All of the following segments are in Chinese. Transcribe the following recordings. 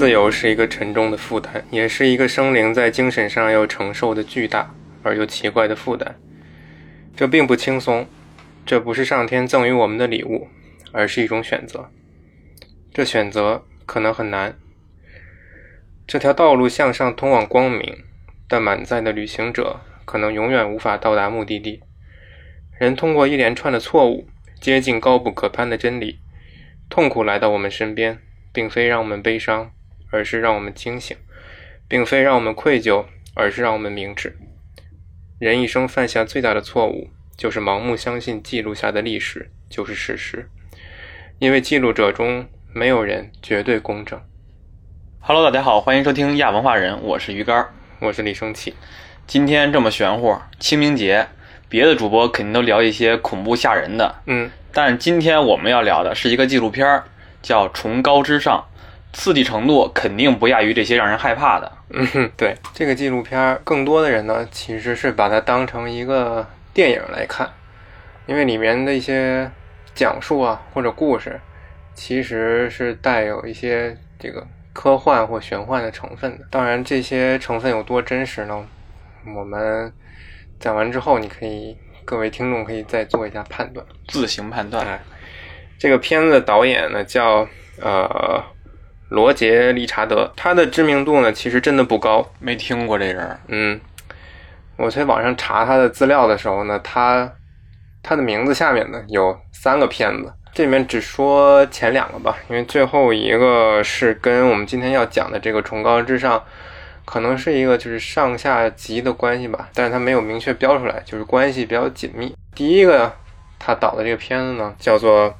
自由是一个沉重的负担，也是一个生灵在精神上要承受的巨大而又奇怪的负担。这并不轻松，这不是上天赠予我们的礼物，而是一种选择。这选择可能很难。这条道路向上通往光明，但满载的旅行者可能永远无法到达目的地。人通过一连串的错误接近高不可攀的真理。痛苦来到我们身边，并非让我们悲伤，而是让我们惊醒；并非让我们愧疚，而是让我们明智。人一生犯下最大的错误，就是盲目相信记录下的历史就是事实，因为记录者中没有人绝对公正。Hello，大家好，欢迎收听亚文化人，我是鱼竿儿。我是李生气，今天这么玄乎，清明节，别的主播肯定都聊一些恐怖吓人的，嗯，但今天我们要聊的是一个纪录片儿，叫《崇高之上》，刺激程度肯定不亚于这些让人害怕的。嗯哼，对这个纪录片儿，更多的人呢其实是把它当成一个电影来看，因为里面的一些讲述啊或者故事，其实是带有一些这个科幻或玄幻的成分的。当然，这些成分有多真实呢？我们讲完之后，你可以各位听众可以再做一下判断。自行判断。哎，这个片子的导演呢叫呃罗杰·理查德，他的知名度呢其实真的不高。没听过这人儿，嗯，我在网上查他的资料的时候呢，他他的名字下面呢有三个片子，这里面只说前两个吧，因为最后一个是跟我们今天要讲的这个《崇高之上》，可能是一个就是上下级的关系吧，但是他没有明确标出来，就是关系比较紧密。第一个他导的这个片子呢叫做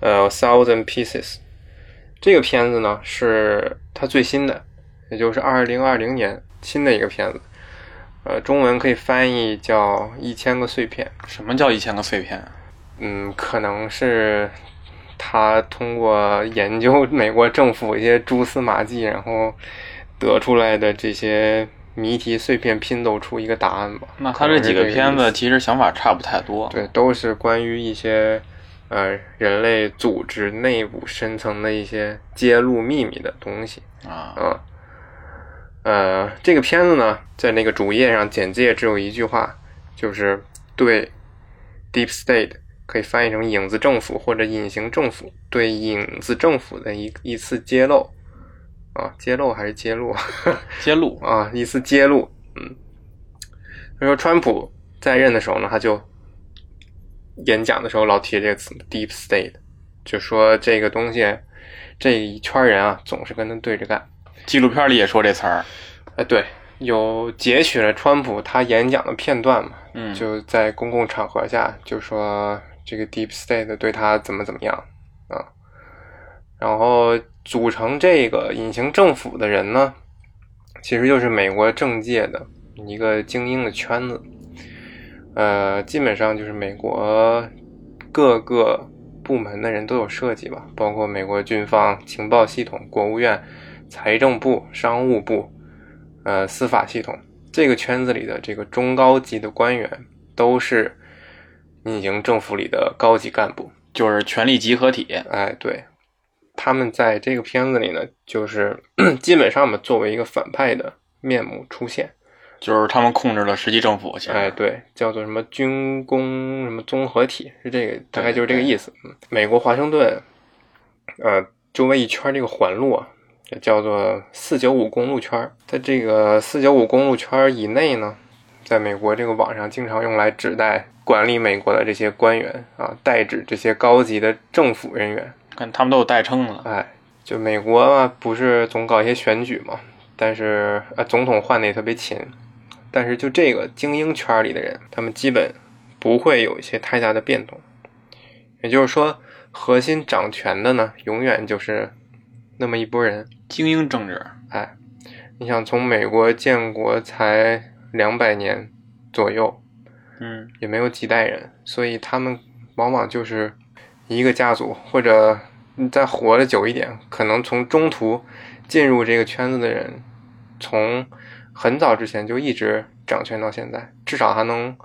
呃《Thousand Pieces》，这个片子呢是他最新的，也就是二零二零年新的一个片子。呃，中文可以翻译叫《一千个碎片》。什么叫一千个碎片啊？嗯，可能是他通过研究美国政府一些蛛丝马迹，然后得出来的这些谜题碎片拼凑出一个答案吧。那他这几个片子其实想法差不太多。对，都是关于一些呃人类组织内部深层的一些揭露秘密的东西。啊，啊，呃，这个片子呢，在那个主页上简介只有一句话，就是对 Deep State 可以翻译成影子政府或者隐形政府对影子政府的一一次揭露啊，揭露还是揭露 揭露啊，一次揭露。嗯，他说川普在任的时候呢，他就演讲的时候老提这个词 Deep State，就说这个东西这一圈人啊，总是跟他对着干。纪录片里也说这词儿。哎，对，有截取了川普他演讲的片段嘛，嗯，就在公共场合下就说这个 Deep State 对他怎么怎么样啊，然后组成这个隐形政府的人呢，其实就是美国政界的一个精英的圈子，呃，基本上就是美国各个部门的人都有涉及吧，包括美国军方、情报系统、国务院、财政部、商务部。呃，司法系统这个圈子里的这个中高级的官员，都是隐形政府里的高级干部。就是权力集合体。哎，对，他们在这个片子里呢，就是基本上嘛，作为一个反派的面目出现。就是他们控制了实际政府，哎，对，叫做什么军工什么综合体，是这个，大概就是这个意思。嗯，美国华盛顿，呃，周围一圈这个环路啊。叫做四九五公路圈，在这个四九五公路圈以内呢，在美国这个网上经常用来指代管理美国的这些官员啊，代指这些高级的政府人员。看他们都有代称了。哎，就美国嘛，不是总搞一些选举嘛，但是呃，总统换的也特别勤，但是就这个精英圈里的人，他们基本不会有一些太大的变动。也就是说，核心掌权的呢，永远就是那么一拨人。精英政治，哎，你想从美国建国才两百年左右，嗯，也没有几代人，所以他们往往就是一个家族，或者你再活得久一点，可能从中途进入这个圈子的人，从很早之前就一直掌权到现在，至少还能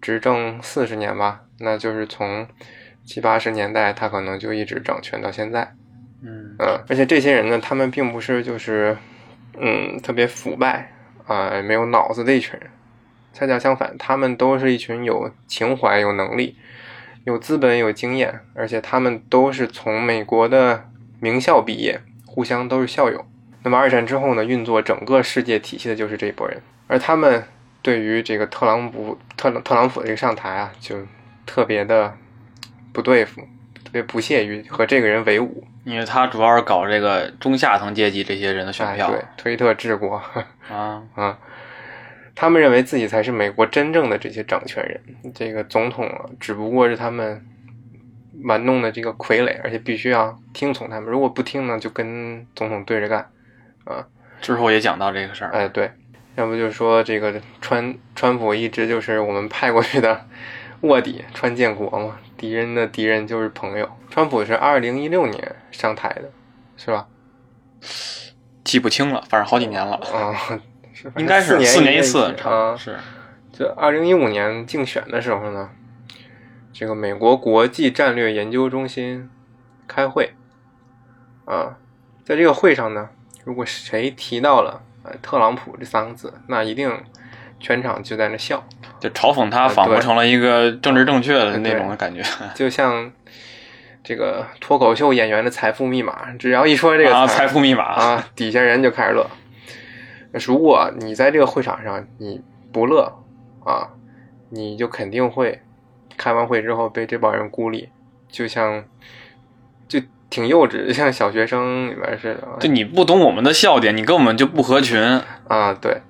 执政四十年吧，那就是从七八十年代他可能就一直掌权到现在。嗯嗯，而且这些人呢，他们并不是就是，嗯，特别腐败啊、没有脑子的一群人，恰恰相反，他们都是一群有情怀、有能力、有资本、有经验，而且他们都是从美国的名校毕业，互相都是校友。那么二战之后呢，运作整个世界体系的就是这一波人，而他们对于这个特朗普特特朗普的这个上台啊，就特别的不对付，特别不屑于和这个人为伍。因为他主要是搞这个中下层阶级这些人的选票哎对，推特治国啊，啊，他们认为自己才是美国真正的这些掌权人，这个总统啊，只不过是他们玩弄的这个傀儡，而且必须要听从他们，如果不听呢，就跟总统对着干啊。之后也讲到这个事儿。哎，对，要不就是说这个川川普一直就是我们派过去的 卧底，川建国嘛，敌人的敌人就是朋友。川普是二零一六年上台的，是吧？记不清了，反正好几年了，啊、是应该是四年一次，啊。是就二零一五年竞选的时候呢，这个美国国际战略研究中心开会啊，在这个会上呢，如果谁提到了呃特朗普这三个字，那一定全场就在那笑，就嘲讽他，仿佛成了一个政治正确的那种的感觉。就像这个脱口秀演员的财富密码，只要一说这个啊，词财富密码，啊，底下人就开始乐。如果你在这个会场上你不乐啊，你就肯定会开完会之后被这帮人孤立，就像就挺幼稚，像小学生里边似的就你不懂我们的笑点，你跟我们就不合群。啊。对，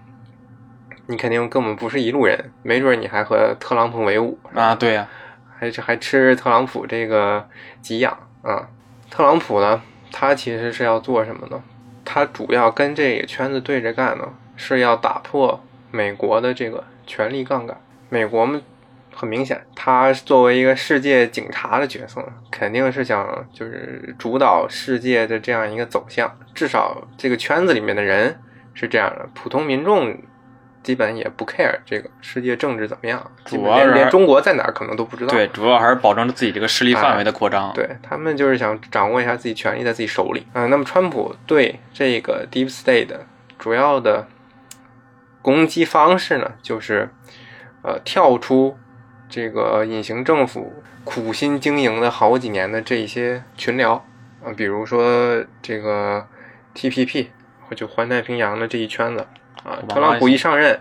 你肯定跟我们不是一路人，没准你还和特朗普为伍啊，对呀、还还吃特朗普这个给养啊。特朗普呢，他其实是要做什么呢？他主要跟这个圈子对着干呢，是要打破美国的这个权力杠杆。美国嘛，很明显，他作为一个世界警察的角色，肯定是想就是主导世界的这样一个走向。至少这个圈子里面的人是这样的，普通民众基本也不 care 这个世界政治怎么样，主要是连连中国在哪儿可能都不知道。对，主要还是保证自己这个势力范围的扩张。对他们就是想掌握一下自己权力在自己手里。嗯、那么川普对这个 Deep State 的主要的攻击方式呢，就是呃跳出这个隐形政府苦心经营的好几年的这一些群聊啊、比如说这个 TPP 或者环太平洋的这一圈子啊，特朗普一上任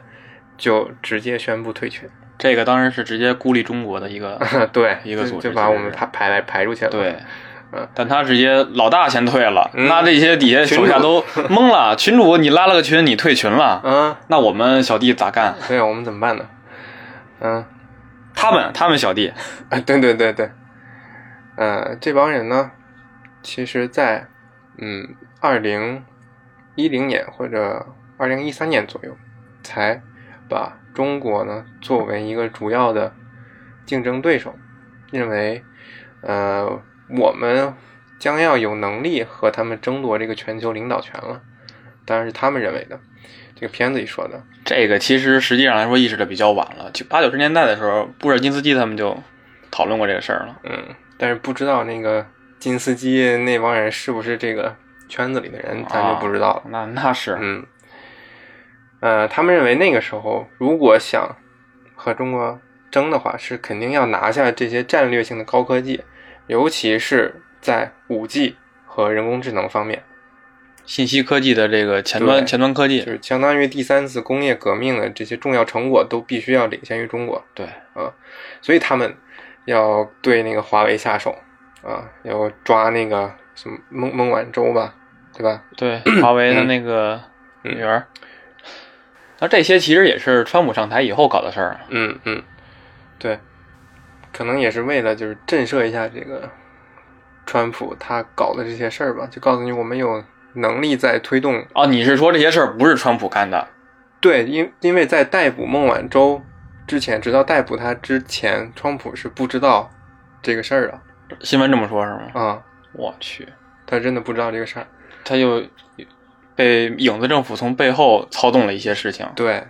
就直接宣布退群，这个当然是直接孤立中国的一个 对，一个组织就就把我们排排来排出去了。对嗯。但他直接老大先退了，嗯那这些底下手下都 懵了。群主你拉了个群，你退群了，嗯，那我们小弟咋干？对，我们怎么办呢？嗯，他们他们小弟。啊，对对对对，呃，这帮人呢，其实在嗯二零一零年或者二零一三年左右，才把中国呢作为一个主要的竞争对手，认为呃我们将要有能力和他们争夺这个全球领导权了，当然是他们认为的，这个片子里说的。这个其实实际上来说意识的比较晚了，就八九十年代的时候，布尔金斯基他们就讨论过这个事儿了。嗯，但是不知道那个金斯基那帮人是不是这个圈子里的人，咱就不知道了。那那是嗯，呃，他们认为那个时候如果想和中国争的话，是肯定要拿下这些战略性的高科技，尤其是在五 G 和人工智能方面，信息科技的这个前端前端科技，就是相当于第三次工业革命的这些重要成果都必须要领先于中国。对，啊，所以他们要对那个华为下手啊，要抓那个什么孟孟晚舟吧，对吧？对，华为的那个嗯女儿。那这些其实也是川普上台以后搞的事儿啊。嗯嗯，对，可能也是为了就是震慑一下这个川普他搞的这些事儿吧，就告诉你我们有能力在推动。哦，你是说这些事儿不是川普干的？对，因因为在逮捕孟晚舟之前，直到逮捕他之前，川普是不知道这个事儿的新闻这么说，是吗？啊，我去，他真的不知道这个事儿。他就被影子政府从背后操纵了一些事情。对，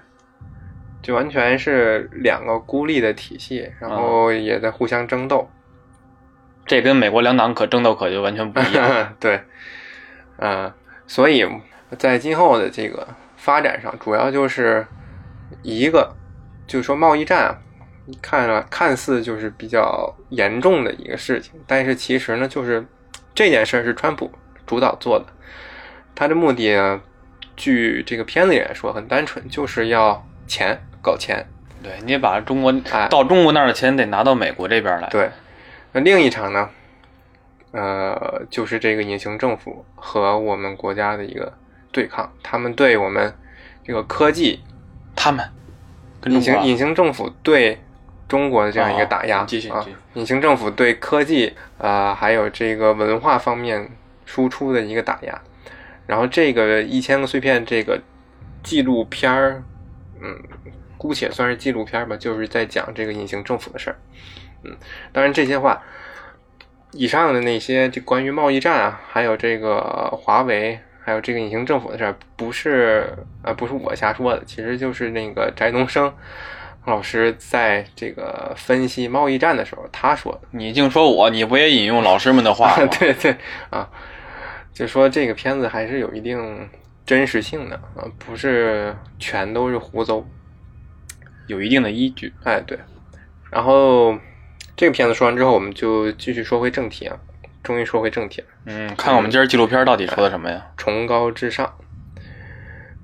就完全是两个孤立的体系，然后也在互相争斗。这跟美国两党可争斗可就完全不一样。对，呃，所以在今后的这个发展上，主要就是一个，就是说贸易战啊，看了看似就是比较严重的一个事情，但是其实呢，就是这件事儿是川普主导做的，他的目的呢，据这个片子里来说很单纯，就是要钱，搞钱。对你把中国哎到中国那儿的钱得拿到美国这边来。对，那另一场呢，呃，就是这个隐形政府和我们国家的一个对抗，他们对我们这个科技，他们隐形隐形政府对中国的这样一个打压，哦继续啊隐形政府对科技啊、呃还有这个文化方面输出的一个打压，然后这个一千个碎片这个纪录片儿，嗯，姑且算是纪录片儿吧，就是在讲这个隐形政府的事儿。嗯，当然这些话，以上的那些这关于贸易战啊，还有这个华为，还有这个隐形政府的事儿，不是呃不是我瞎说的，其实就是那个翟东升老师在这个分析贸易战的时候他说的。你净说我，你不也引用老师们的话吗？对对啊，就说这个片子还是有一定真实性的啊，不是全都是胡诌。有一定的依据。哎，对。然后这个片子说完之后，我们就继续说回正题啊，终于说回正题了。嗯，看我们今儿纪录片到底说的什么呀？崇高至上。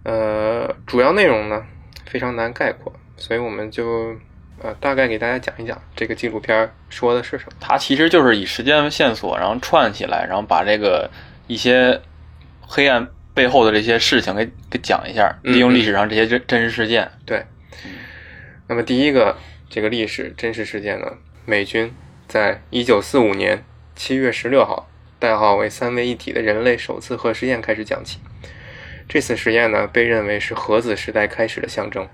呃，主要内容呢非常难概括，所以我们就呃大概给大家讲一讲这个纪录片说的是什么。它其实就是以时间线索，然后串起来，然后把这个一些黑暗背后的这些事情给给讲一下，嗯利用历史上这些真真实事件。对，那么第一个这个历史真实事件呢，美军在一九四五年七月十六号，代号为“三位一体”的人类首次核试验开始讲起。这次实验呢，被认为是核子时代开始的象征。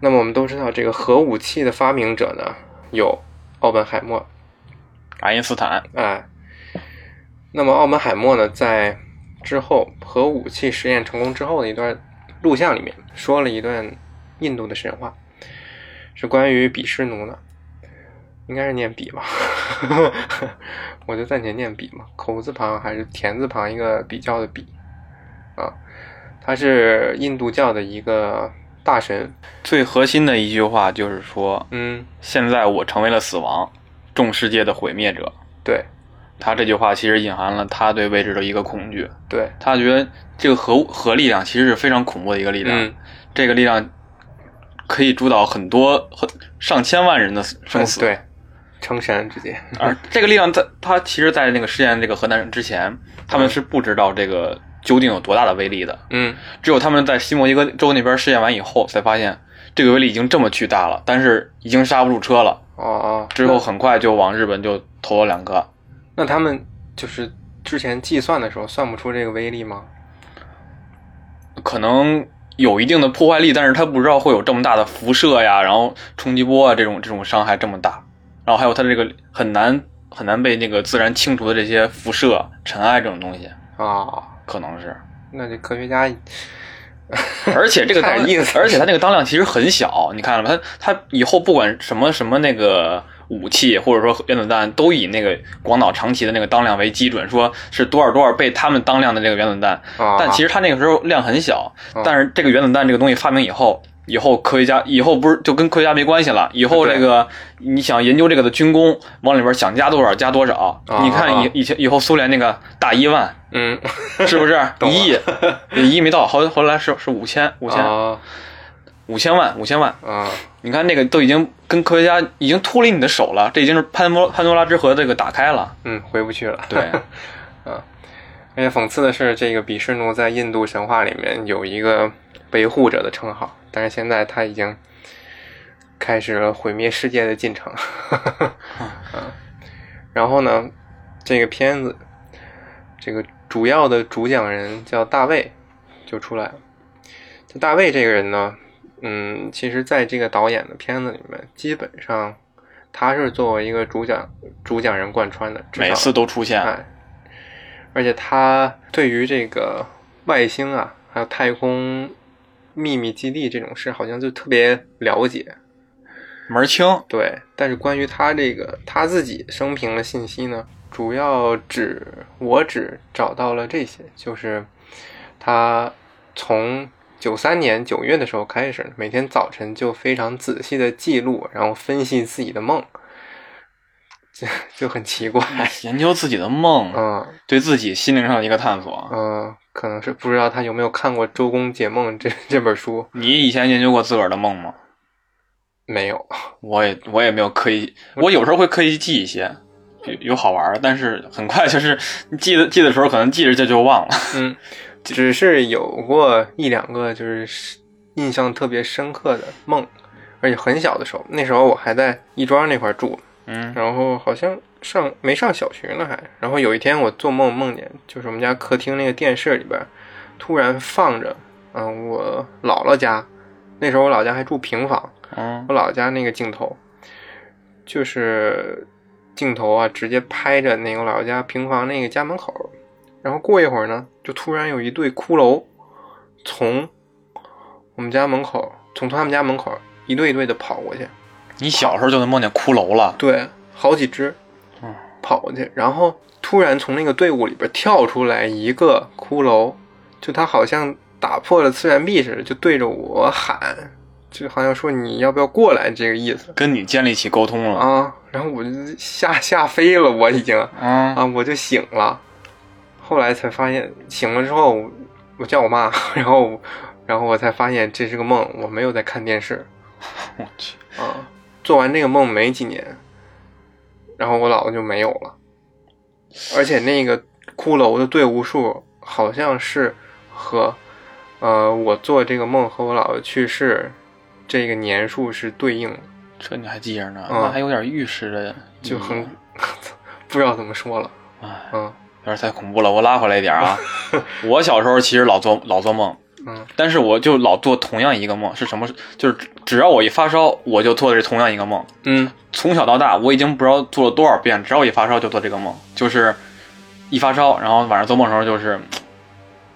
那么我们都知道，这个核武器的发明者呢，有奥本海默，爱因斯坦，哎，那么奥本海默呢，在之后核武器实验成功之后的一段录像里面，说了一段印度的神话，是关于比湿奴的，应该是念比吧，我就暂且念比嘛，口字旁还是田字旁一个比较的比，啊，他是印度教的一个大神，最核心的一句话就是说，嗯，现在我成为了死亡，众世界的毁灭者。对。他这句话其实隐含了他对未知的一个恐惧，对，他觉得这个核核力量其实是非常恐怖的一个力量，嗯，这个力量可以主导很多很上千万人的生死。，对，成神直接，而这个力量在他其实，在那个试验这个核弹之前，他们是不知道这个究竟有多大的威力的。嗯只有他们在西墨西哥州那边试验完以后，才发现这个威力已经这么巨大了，但是已经刹不住车了。哦哦，之后很快就往日本就投了两个。那他们就是之前计算的时候算不出这个威力吗？可能有一定的破坏力，但是他不知道会有这么大的辐射呀，然后冲击波啊这种这种伤害这么大，然后还有它这个很难很难被那个自然清除的这些辐射、尘埃这种东西，啊，可能是。那这科学家 而且这个当意思 而且它那个当量其实很小，你看了吗？它它以后不管什么什么那个武器或者说原子弹，都以那个广岛、长崎的那个当量为基准，说是多少多少倍他们当量的这个原子弹。啊，但其实它那个时候量很小，啊。但是这个原子弹这个东西发明以后，以后科学家以后不是就跟科学家没关系了，以后这个你想研究这个的军工，往里边想加多少加多少。啊你看以以前以后苏联那个大一万嗯，是不是？一亿？一亿没到，后后来是是五千五千。啊五千万五千万。啊，你看那个都已经跟科学家已经脱离你的手了，这已经是潘多潘多拉之盒这个打开了。嗯，回不去了。对，而且讽刺的是，这个比湿奴在印度神话里面有一个维护者的称号，但是现在他已经开始了毁灭世界的进程。嗯，然后呢，这个片子这个主要的主讲人叫大卫，就出来了。这大卫这个人呢，嗯，其实在这个导演的片子里面，基本上他是作为一个主讲主讲人贯穿的，每次都出现。哎，而且他对于这个外星啊，还有太空秘密基地这种事，好像就特别了解。门儿清。对，但是关于他这个他自己生平的信息呢，主要只我只找到了这些，就是他从九三年九月的时候开始，每天早晨就非常仔细的记录，然后分析自己的梦，就就很奇怪。研究自己的梦，嗯对自己心灵上的一个探索。嗯，可能是不知道他有没有看过《周公解梦》这这本书，你以前研究过自个儿的梦吗？没有。我也我也没有刻意，我有时候会刻意记一些，有有好玩的，但是很快就是记得记的时候，可能记着这就忘了。嗯，只是有过一两个就是印象特别深刻的梦，而且很小的时候，那时候我还在亦庄那块住，嗯。然后好像上没上小学呢还，然后有一天我做梦梦见，就是我们家客厅那个电视里边突然放着，嗯，我姥姥家，那时候我姥姥家还住平房，嗯我姥姥家那个镜头，就是镜头啊，直接拍着那个我姥姥家平房那个家门口，然后过一会儿呢，就突然有一对骷髅从我们家门口，从他们家门口一对一对的跑过去，你小时候就能梦见骷髅了？对，好几只嗯，跑过去，然后突然从那个队伍里边跳出来一个骷髅，就他好像打破了次元壁似的，就对着我喊，就好像说你要不要过来这个意思。跟你建立起沟通了。啊，然后我就吓吓飞了，我已经嗯啊，我就醒了。后来才发现，醒了之后，我叫我妈，然后，然后我才发现这是个梦，我没有在看电视 我去，啊。做完这个梦没几年，然后我姥姥就没有了，而且那个骷髅的队伍数好像是和，呃，我做这个梦和我姥姥去世这个年数是对应的。这你还记着呢？嗯那还有点预示的就很 不知道怎么说了。唉，嗯有点太恐怖了。我拉回来一点啊，我小时候其实老做老做梦，嗯但是我就老做同样一个梦，是什么？就是只要我一发烧，我就做的是同样一个梦。嗯从小到大，我已经不知道做了多少遍，只要一发烧就做这个梦，就是一发烧，然后晚上做梦的时候就是，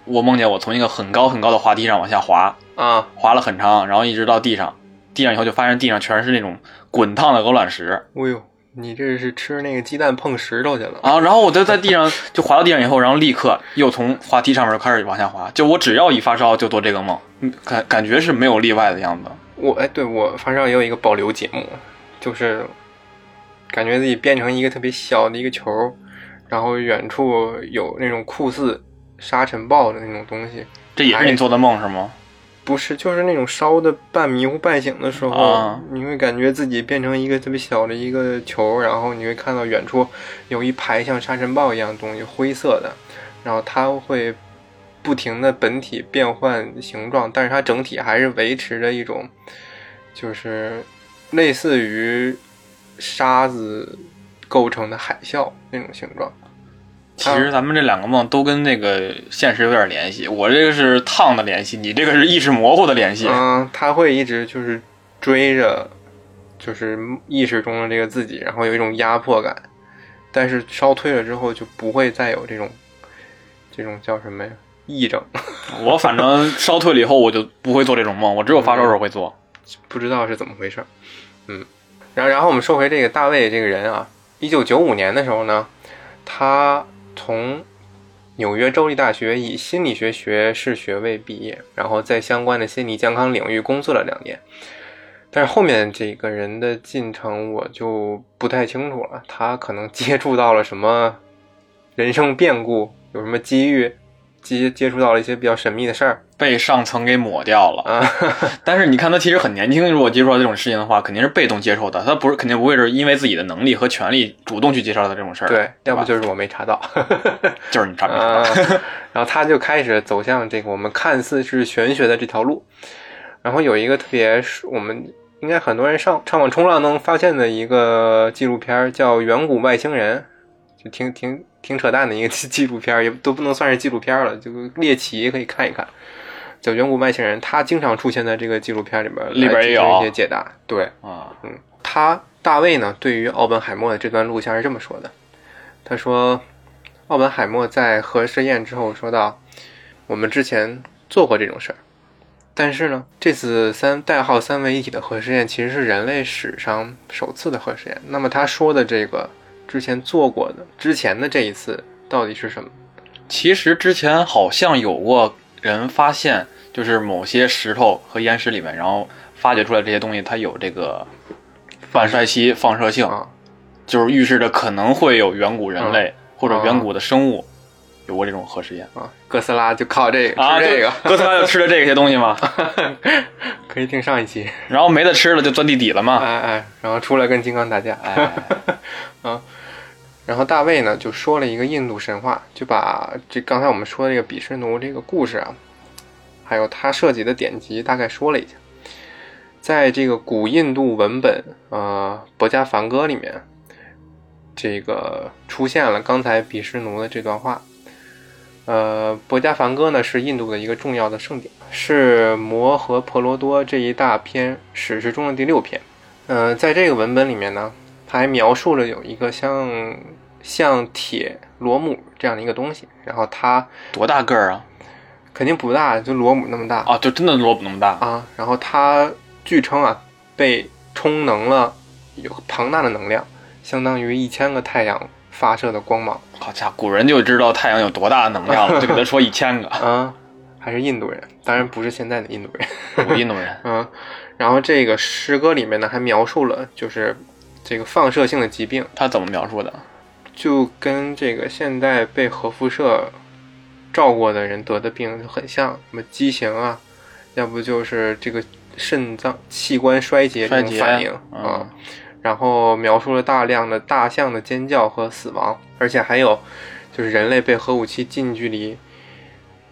我梦见我从一个很高很高的滑梯上往下滑，啊滑了很长，然后一直到地上，地上以后就发现地上全是那种滚烫的鹅卵石哎呦，你这是吃那个鸡蛋碰石头去了？啊，然后我就在地上就滑到地上以后，然后立刻又从滑梯上面开始往下滑，就我只要一发烧就做这个梦，嗯感感觉是没有例外的样子。我哎，对我发烧也有一个保留节目，就是感觉自己变成一个特别小的一个球，然后远处有那种酷似沙尘暴的那种东西。这也是你做的梦是吗？不是，就是那种烧的半迷糊半醒的时候，啊你会感觉自己变成一个特别小的一个球，然后你会看到远处有一排像沙尘暴一样的东西，灰色的，然后它会不停的本体变换形状，但是它整体还是维持着一种，就是类似于沙子构成的海啸那种形状。其实咱们这两个梦都跟那个现实有点联系，我这个是烫的联系，你这个是意识模糊的联系。嗯，他会一直就是追着，就是意识中的这个自己，然后有一种压迫感。但是烧退了之后，就不会再有这种这种叫什么呀癔症，我反正烧退了以后，我就不会做这种梦，我只有发烧时候会做。不知道是怎么回事。嗯，然后然后我们说回这个大卫这个人啊，一九九五年的时候呢，他从纽约州立大学以心理学学士学位毕业，然后在相关的心理健康领域工作了两年。但是后面这个人的进程我就不太清楚了，他可能接触到了什么人生变故，有什么机遇，接接触到了一些比较神秘的事儿被上层给抹掉了，啊。但是你看他其实很年轻，如果接触到这种事情的话，肯定是被动接受的，他不是肯定不会是因为自己的能力和权利主动去接受的这种事儿。对，要不就是我没查到。就是你查没查啊，然后他就开始走向这个我们看似是玄学的这条路。然后有一个特别是我们应该很多人上上网冲浪能发现的一个纪录片儿，叫《远古外星人》，就挺挺挺扯淡的一个纪纪录片儿，也都不能算是纪录片儿了，就猎奇可以看一看。叫《远古外星人》，他经常出现在这个纪录片里边，里边也有一些解答。对，啊，嗯他大卫呢，对于奥本海默的这段录像是这么说的：他说，奥本海默在核试验之后说到，我们之前做过这种事儿，但是呢，这次三代号三位一体的核试验其实是人类史上首次的核试验。那么他说的这个之前做过的之前的这一次到底是什么？其实之前好像有过人发现，就是某些石头和岩石里面，然后发掘出来这些东西，它有这个反射期放射性，啊，就是预示着可能会有远古人类、或者远古的生物有过这种核实验啊，哥斯拉就靠这个啊。吃这个，哥斯拉就吃了这些东西嘛，可以听上一期。然后没得吃了就钻地底了嘛。哎哎，然后出来跟金刚打架。哎，然后大卫呢就说了一个印度神话，就把这刚才我们说的这个比什奴这个故事啊，还有他涉及的典籍大概说了一下。在这个古印度文本呃《博迦梵歌》里面，这个出现了刚才比什奴的这段话。呃，《博迦梵歌》呢是印度的一个重要的圣典，是摩诃婆罗多这一大篇史诗中的第六篇。呃，在这个文本里面呢，还描述了有一个像像铁螺母这样的一个东西，然后它多大个儿啊？肯定不大，就螺母那么大啊，就真的螺母那么大。啊。然后它据称啊，被充能了有庞大的能量，相当于一千个太阳发射的光芒。好家伙，古人就知道太阳有多大的能量了，就给他说一千个。啊，还是印度人，当然不是现在的印度人。古印度人，嗯，然后这个诗歌里面呢，还描述了就是这个放射性的疾病，他怎么描述的？就跟这个现代被核辐射照过的人得的病就很像，什么畸形啊，要不就是这个肾脏器官衰竭这种反应嗯啊。然后描述了大量的大象的尖叫和死亡，而且还有就是人类被核武器近距离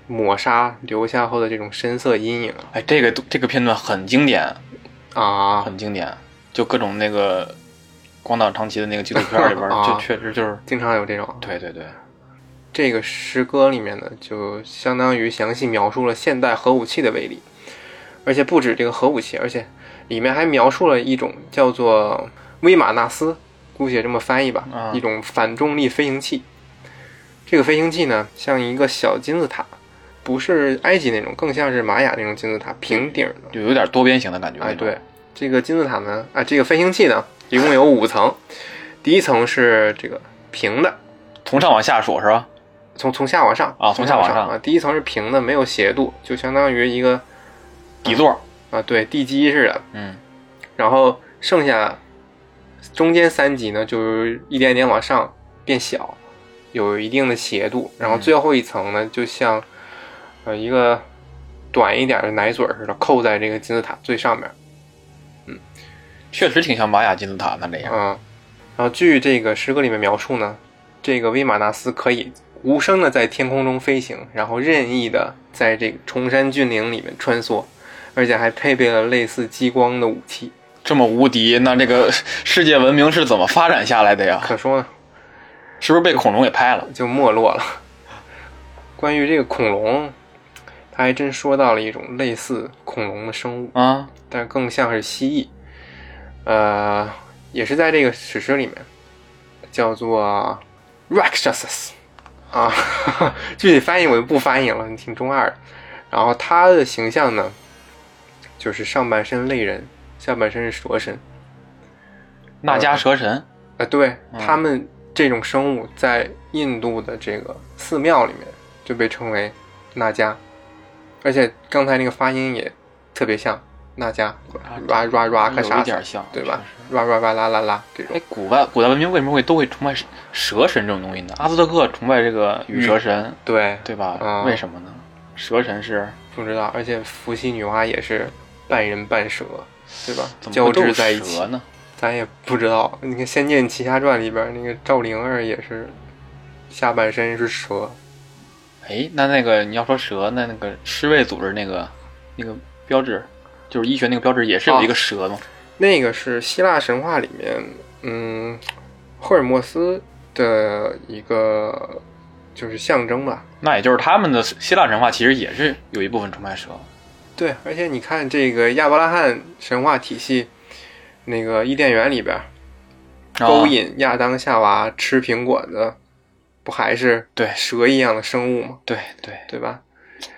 抹杀留下后的这种深色阴影哎，这个这个片段很经典，啊，很经典，就各种那个广岛长崎的那个纪录片里边，啊就确实就是，经常有这种。对对对，这个诗歌里面呢，就相当于详细描述了现代核武器的威力，而且不止这个核武器，而且里面还描述了一种叫做威马纳斯，姑且这么翻译吧，啊一种反重力飞行器。这个飞行器呢，像一个小金字塔，不是埃及那种，更像是玛雅那种金字塔，平顶的。就有点多边形的感觉。哎，对，，这个金字塔呢，啊，这个飞行器呢，一共有五层，第一层是这个平的，从上往下数是吧？从从下往上啊从下往上啊，第一层是平的，没有斜度，就相当于一个底座，啊，对，地基似的。嗯，然后剩下中间三级呢，就是一点点往上变小，有一定的斜度。然后最后一层呢，就像呃一个短一点的奶嘴似的，扣在这个金字塔最上面。确实挺像玛雅金字塔那样。嗯，然后据这个诗歌里面描述呢，这个威马纳斯可以无声的在天空中飞行，然后任意的在这个崇山峻岭里面穿梭，而且还配备了类似激光的武器。这么无敌，那这个世界文明是怎么发展下来的呀？可说呢，是不是被恐龙给拍了？就没落了。关于这个恐龙，他还真说到了一种类似恐龙的生物，啊，但更像是蜥蜴。呃，也是在这个史诗里面，叫做 Rakshasas 啊，具体翻译我就不翻译了，你挺中二的。然后他的形象呢，就是上半身类人，下半身是蛇身。那迦蛇神啊，对嗯他们这种生物在印度的这个寺庙里面就被称为那迦，而且刚才那个发音也特别像那家，ra ra ra 克有啥一点像，对吧？ra ra ra 啦啦啦这种哎，古代古代文明为什么会都会崇拜蛇神这种东西呢？阿兹特克崇拜这个羽蛇神，对，对吧？嗯为什么呢？蛇神是不知道，而且伏羲女娲也是半人半蛇，对吧？交织在一起蛇，呢？咱也不知道。你看《仙剑奇侠传》里边那个赵灵儿也是下半身是蛇，哎，那那个你要说蛇，那那个世卫组织那个那个标志，就是医学那个标志，也是有一个蛇吗？那个是希腊神话里面，嗯，赫尔墨斯的一个就是象征吧。那也就是他们的希腊神话其实也是有一部分崇拜蛇。对，而且你看这个亚伯拉罕神话体系，那个伊甸园里边勾啊引亚当夏娃吃苹果的，不还是对蛇一样的生物吗？对对，对吧？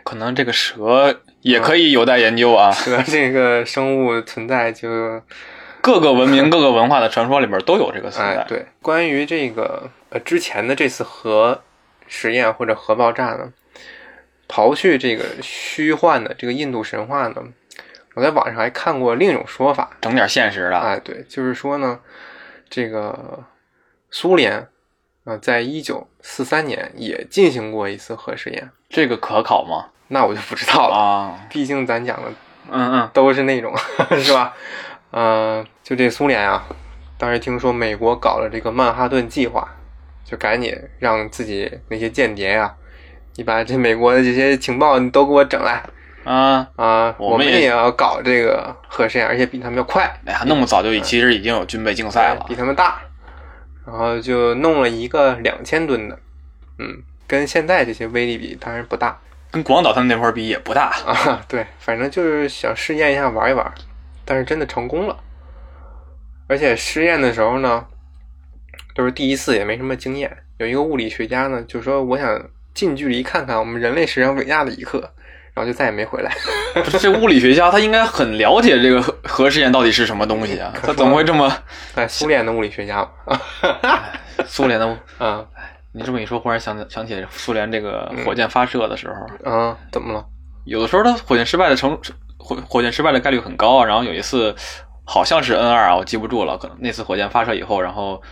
可能这个蛇也可以有待研究啊。蛇这个生物存在就各个文明、各个文化的传说里边都有这个存在。哎，对，关于这个呃之前的这次核实验或者核爆炸呢，刨去这个虚幻的这个印度神话呢，我在网上还看过另一种说法，整点现实的。哎，对，就是说呢，这个苏联啊，在一九四三年也进行过一次核试验，这个可考吗？那我就不知道了，啊，毕竟咱讲的嗯嗯，都是那种 是吧？呃，就这苏联啊，当时听说美国搞了这个曼哈顿计划，就赶紧让自己那些间谍呀、你把这美国的这些情报你都给我整来。啊，啊！我们也也要搞这个核试验，而且比他们要快，哎呀，那么早就其实已经有军备竞赛了。比。他们大，然后就弄了一个两千吨的，嗯，跟现在这些威力比当然不大跟广岛他们那块儿比也不大。啊，对，反正就是想试验一下玩一玩，但是真的成功了，而且试验的时候呢，都是第一次，也没什么经验。有一个物理学家呢，就说我想近距离看看我们人类史上伟大的一刻，然后就再也没回来。这物理学家，他应该很了解这个核核试验到底是什么东西啊？他怎么会这么哎，苏联的物理学家嘛，苏联的？啊你这么一说，忽然想起想起苏联这个火箭发射的时候，啊，怎么了？有的时候它火箭失败的成火火箭失败的概率很高啊。然后有一次好像是 N 二啊，我记不住了。可能那次火箭发射以后，然后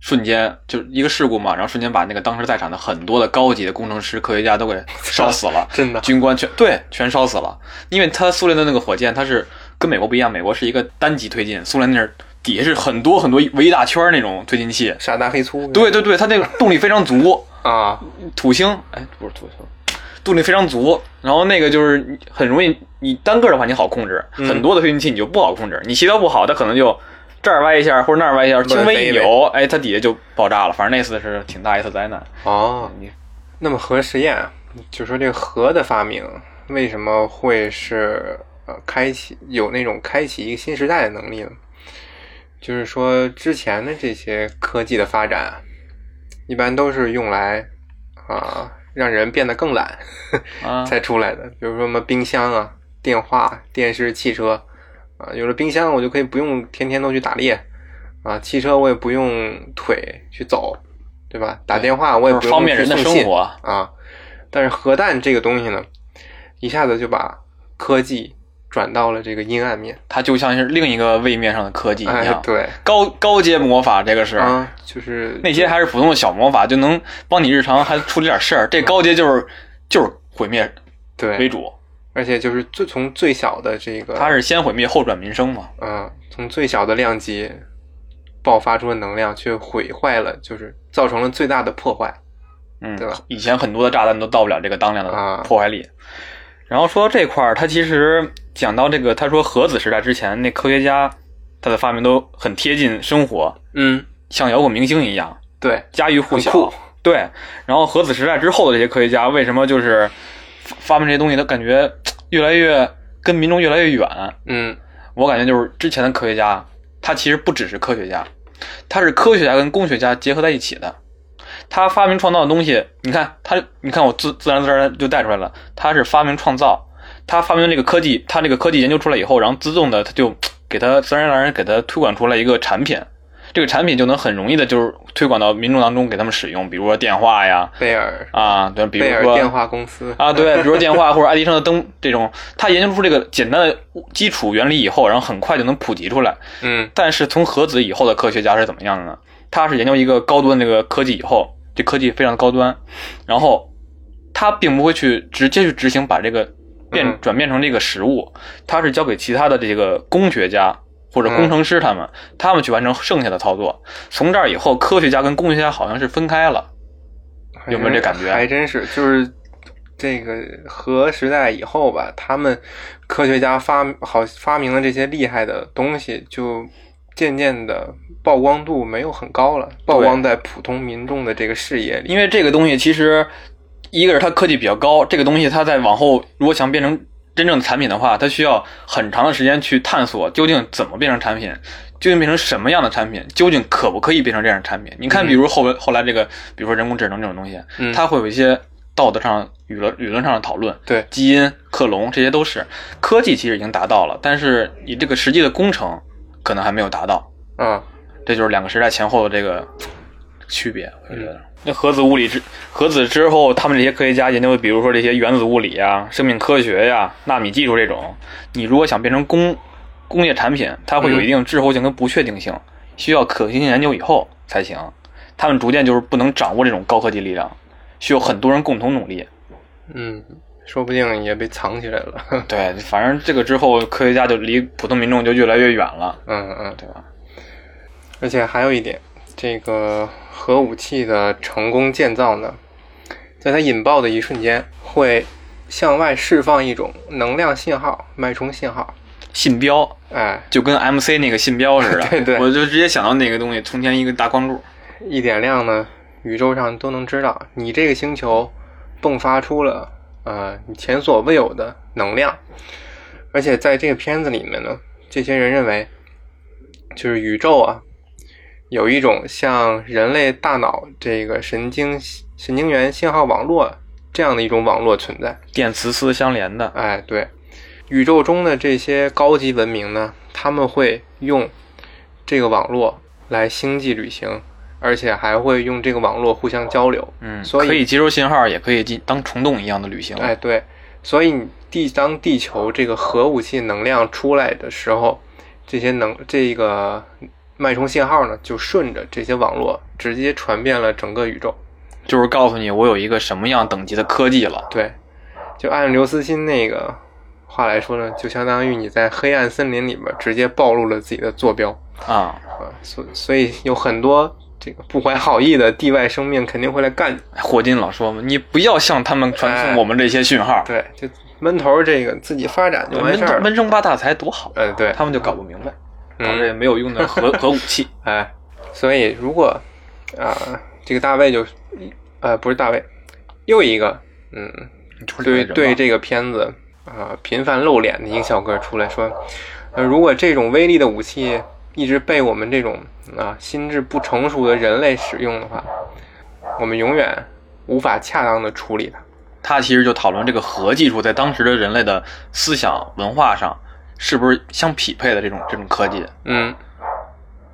瞬间就一个事故嘛，然后瞬间把那个当时在场的很多的高级的工程师、科学家都给烧死了。真的军官全对全烧死了，因为它苏联的那个火箭，它是跟美国不一样，美国是一个单级推进，苏联那儿底下是很多很多围一大圈儿那种推进器。傻大黑粗？对对对，它那个动力非常足，啊，土星哎不是土星，动力非常足，然后那个就是很容易，你单个的话你好控制，嗯很多的推进器你就不好控制，你协调不好，它可能就这儿歪一下或者那儿歪一下，轻微一扭，哎，它底下就爆炸了。反正那次是挺大一次灾难。哦，你那么核实验啊，就说这个核的发明为什么会是呃开启有那种开启一个新时代的能力呢？就是说之前的这些科技的发展啊，一般都是用来啊让人变得更懒啊，才出来的，比如说什么冰箱啊、电话、电视、汽车啊，有了冰箱我就可以不用天天都去打猎啊，汽车我也不用腿去走，对吧？打电话我也不用方便人的去送信生活。啊。但是核弹这个东西呢，一下子就把科技转到了这个阴暗面。它就像是另一个位面上的科技一哎样，，对高高阶魔法，这个是。啊，就是那些还是普通的小魔法，就能帮你日常还处理点事儿。这高阶就是就是毁灭对为，主，而且就是最从最小的这个，它是先毁灭后转民生嘛。嗯，从最小的量级爆发出的能量，却毁坏了，就是造成了最大的破坏。嗯，对吧？以前很多的炸弹都到不了这个当量啊的破坏力。然后说到这块儿，它其实讲到这个，他说核子时代之前，那科学家他的发明都很贴近生活，嗯，像摇滚明星一样，对，家喻户晓。对，然后核子时代之后的这些科学家，为什么就是发发明这些东西，他感觉越来越跟民众越来越远？嗯我感觉就是之前的科学家，他其实不只是科学家，他是科学家跟工学家结合在一起的。他发明创造的东西，你看他，你看我自自然自然就带出来了，他是发明创造，他发明这个科技，他这个科技研究出来以后，然后自动的他就给他自然而然给他推广出来一个产品，这个产品就能很容易的就是推广到民众当中给他们使用，比如说电话呀，贝尔。啊，对，比如贝尔说电话公司。啊，对，比如说电话或者爱迪生的灯这种，他研究出这个简单的基础原理以后，然后很快就能普及出来。嗯。但是从核子以后的科学家是怎么样的呢？他是研究一个高端的这个科技以后，这科技非常高端，然后他并不会去直接去执行把这个变嗯转变成这个实物，它是交给其他的这个工学家或者工程师他们，他们去完成剩下的操作。从这儿以后，科学家跟工学家好像是分开了。有没有这感觉还真是，就是这个核时代以后吧，他们科学家发好发明了这些厉害的东西，就渐渐的曝光度没有很高了，曝光在普通民众的这个视野里。因为这个东西其实，一个是它科技比较高，这个东西它在往后如果想变成真正的产品的话，它需要很长的时间去探索究竟怎么变成产品，究竟变成什么样的产品，究竟可不可以变成这样的产品。你看，嗯比如后后来这个，比如说人工智能这种东西，嗯它会有一些道德上、理论理论上的讨论。对基因、克隆这些都是科技，其实已经达到了，但是你这个实际的工程可能还没有达到。嗯，这就是两个时代前后的这个区别，我觉得。那核子物理之核子之后，他们这些科学家研究的，比如说这些原子物理啊、生命科学呀、纳米技术这种，你如果想变成工工业产品，它会有一定滞后性跟不确定性，需要可行性研究以后才行。他们逐渐就是不能掌握这种高科技力量，需要很多人共同努力。嗯，说不定也被藏起来了。对，反正这个之后，科学家就离普通民众就越来越远了，嗯嗯，对吧？而且还有一点，这个核武器的成功建造呢，在它引爆的一瞬间，会向外释放一种能量信号，脉冲信号。信标哎，就跟 MC 那个信标似的，对对我就直接想到那个东西，从前一个大光柱。一点亮呢，宇宙上都能知道你这个星球迸发出了呃你前所未有的能量。而且在这个片子里面呢，这些人认为，就是宇宙啊，有一种像人类大脑这个神经神经元信号网络这样的一种网络存在。电磁丝相连的，哎，对，宇宙中的这些高级文明呢，他们会用这个网络来星际旅行，而且还会用这个网络互相交流。嗯，所以可以接收信号，也可以进当虫洞一样的旅行。哎，对，所以地当地球这个核武器能量出来的时候，这些能这个脉冲信号呢，就顺着这些网络直接传遍了整个宇宙。就是告诉你我有一个什么样等级的科技了。对，就按刘慈欣那个话来说呢，就相当于你在黑暗森林里边直接暴露了自己的坐标啊，啊，所所以有很多这个不怀好意的地外生命肯定会来干你。霍金老说嘛，你不要向他们传送哎我们这些讯号，对，就闷头这个自己发展就完闷事儿。闷声发大财多好，嗯，对，他们就搞不明白，搞嗯这没有用的核 核武器。哎，所以如果啊、这个大卫就呃不是大卫，又一个嗯，对对这个片子啊、频繁露脸的一个小哥出来说，呃，如果这种威力的武器一直被我们这种啊、心智不成熟的人类使用的话，我们永远无法恰当的处理它。他其实就讨论这个核技术在当时的人类的思想文化上是不是相匹配的这种这种科技。嗯，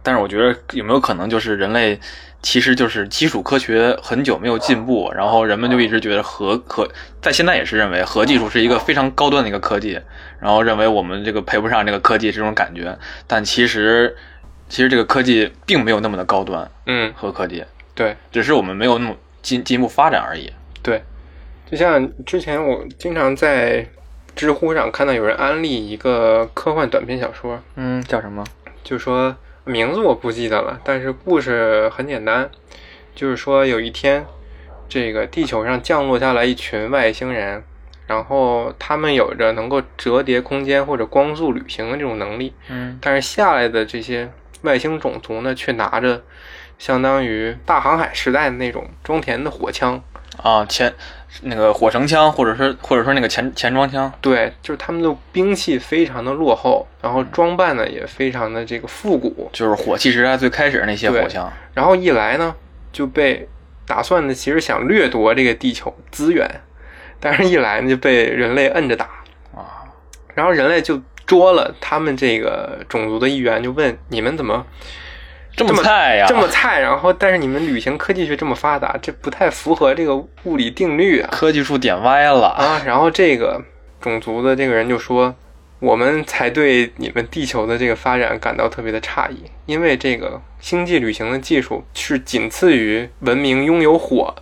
但是我觉得有没有可能就是人类其实就是基础科学很久没有进步，然后人们就一直觉得核核在现在也是认为核技术是一个非常高端的一个科技，然后认为我们这个配不上这个科技这种感觉，但其实其实这个科技并没有那么的高端，嗯，核科技对。只是我们没有那么进进一步发展而已。对，就像之前我经常在知乎上看到有人安利一个科幻短篇小说，嗯，叫什么？就说名字我不记得了，但是故事很简单，就是说有一天，这个地球上降落下来一群外星人，然后他们有着能够折叠空间或者光速旅行的这种能力，嗯但是下来的这些外星种族呢，却拿着相当于大航海时代的那种装填的火枪。啊，前那个火绳枪，或者是或者说那个前前装枪，对，就是他们的兵器非常的落后，然后装扮呢也非常的这个复古，就是火器时代最开始那些火枪。然后一来呢就被打算的其实想掠夺这个地球资源，但是一来呢就被人类摁着打啊，然后人类就捉了他们这个种族的一员，就问你们怎么这么菜呀？这么菜，然后但是你们旅行科技却这么发达，这不太符合这个物理定律啊科技树点歪了。啊！然后这个种族的这个人就说，我们才对你们地球的这个发展感到特别的诧异，因为这个星际旅行的技术是仅次于文明拥有火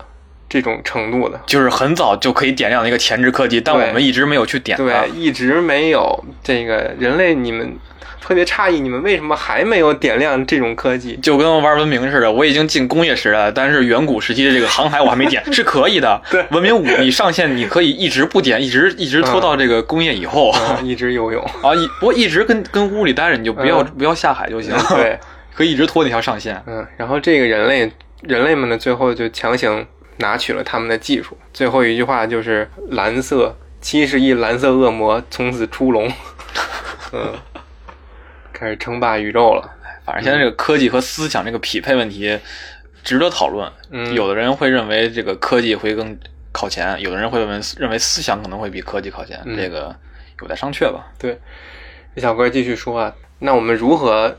这种程度的。就是很早就可以点亮的一个前置科技，但我们一直没有去点它对，。一直没有这个人类，你们特别诧异，你们为什么还没有点亮这种科技？就跟玩文明似的，我已经进工业时代了，但是远古时期的这个航海我还没点，是可以的。对文明五你上线你可以一直不点，一直一直拖到这个工业以后啊，一直游泳。啊，一不过一直跟跟屋里待着，你就不要嗯不要下海就行。对，可以一直拖那条上线。嗯，然后这个人类人类们呢，最后就强行拿取了他们的技术。最后一句话就是“蓝色七十亿蓝色恶魔从此出笼”，嗯，开始称霸宇宙了。反正现在这个科技和思想这个匹配问题值得讨论。嗯有的人会认为这个科技会更靠前，有的人会认为认为思想可能会比科技靠前，嗯这个有待商榷吧。对，这小哥继续说啊，那我们如何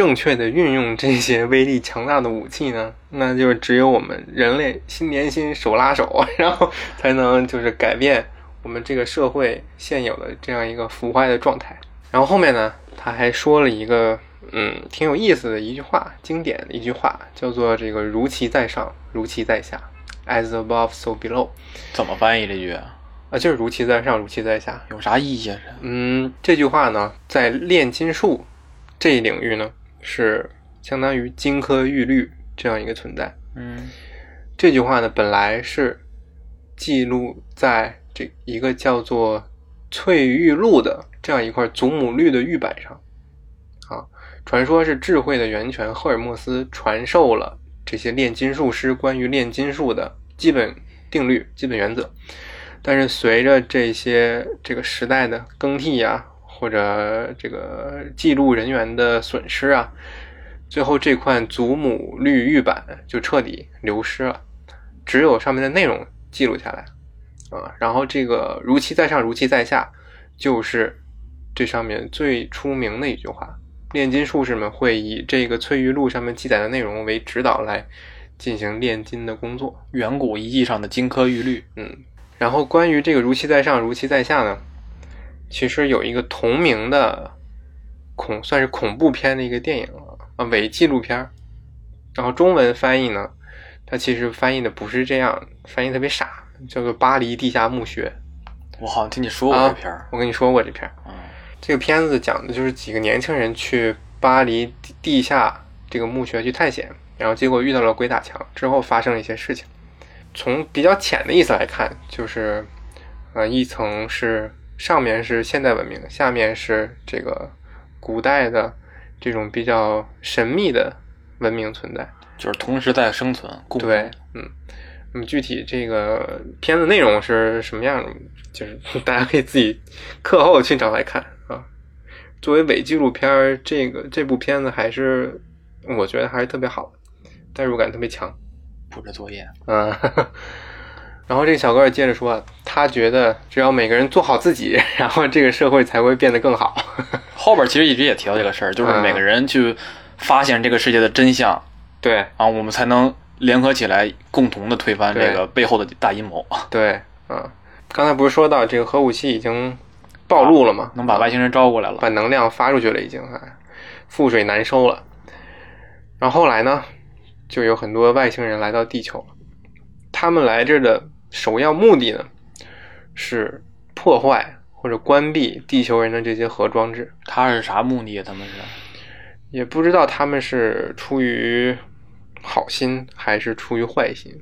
正确的运用这些威力强大的武器呢？那就只有我们人类心连心、手拉手，然后才能就是改变我们这个社会现有的这样一个腐坏的状态。然后后面呢，他还说了一个嗯挺有意思的一句话，经典的一句话，叫做这个“如其在上，如其在下，as above so below”。怎么翻译这句？啊，啊就是如其在上，如其在下。有啥意义啊？嗯，这句话呢，在炼金术这一领域呢，是相当于金科玉律这样一个存在。嗯这句话呢，本来是记录在这一个叫做《翠玉录》的这样一块祖母绿的玉板上。啊，传说是智慧的源泉赫尔墨斯传授了这些炼金术师关于炼金术的基本定律、基本原则。但是随着这些这个时代的更替啊，或者这个记录人员的损失啊，最后这块祖母绿玉板就彻底流失了，只有上面的内容记录下来啊。然后这个“如其在上，如其在下”，就是这上面最出名的一句话。炼金术士们会以这个翠玉录上面记载的内容为指导来进行炼金的工作。远古遗迹上的金科玉律，嗯，然后关于这个“如其在上，如其在下”呢，其实有一个同名的恐算是恐怖片的一个电影啊，伪纪录片儿。然后中文翻译呢，它其实翻译的不是这样，翻译特别傻，叫做《巴黎地下墓穴我好像听你说过啊这片儿》。。我跟你说过这片儿，嗯这个片子讲的就是几个年轻人去巴黎地地下这个墓穴去探险，然后结果遇到了鬼打墙，之后发生了一些事情。从比较浅的意思来看，就是，呃，一层是上面是现代文明，下面是这个古代的这种比较神秘的文明存在。就是同时在生存，共对存，嗯，那么具体这个片子内容是什么样的，就是 大家可以自己课后去找来看啊。作为伪纪录片儿，这个这部片子还是我觉得还是特别好的，代入感特别强。布置作业。嗯，然后这个小哥儿接着说，他觉得只要每个人做好自己，然后这个社会才会变得更好。后边其实一直也提到这个事儿，就是嗯每个人去发现这个世界的真相，对然后我们才能联合起来，共同的推翻这个背后的大阴谋，对，嗯，刚才不是说到这个核武器已经暴露了吗？能把外星人招过来了。把能量发出去了，已经哎，覆水难收了。然后后来呢，就有很多外星人来到地球了。他们来这儿的首要目的呢，是破坏或者关闭地球人的这些核装置。他是啥目的？他们是也不知道他们是出于好心还是出于坏心。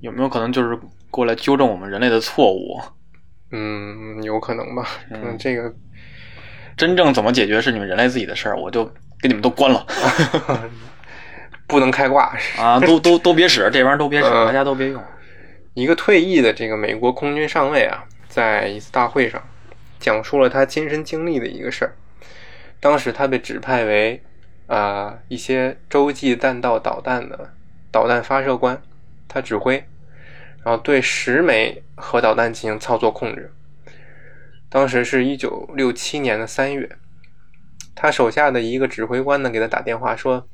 有没有可能就是过来纠正我们人类的错误？嗯，有可能吧。可能这个真正怎么解决是你们人类自己的事儿，我就给你们都关了 不能开挂。啊！都都都别使，这玩意儿都别使，嗯大家都别用。一个退役的这个美国空军上尉啊，在一次大会上讲述了他亲身经历的一个事儿。当时他被指派为啊、一些洲际弹道导弹的导弹发射官，他指挥，然后对十枚核导弹进行操作控制。当时是一九六七年的三月，他手下的一个指挥官呢给他打电话说，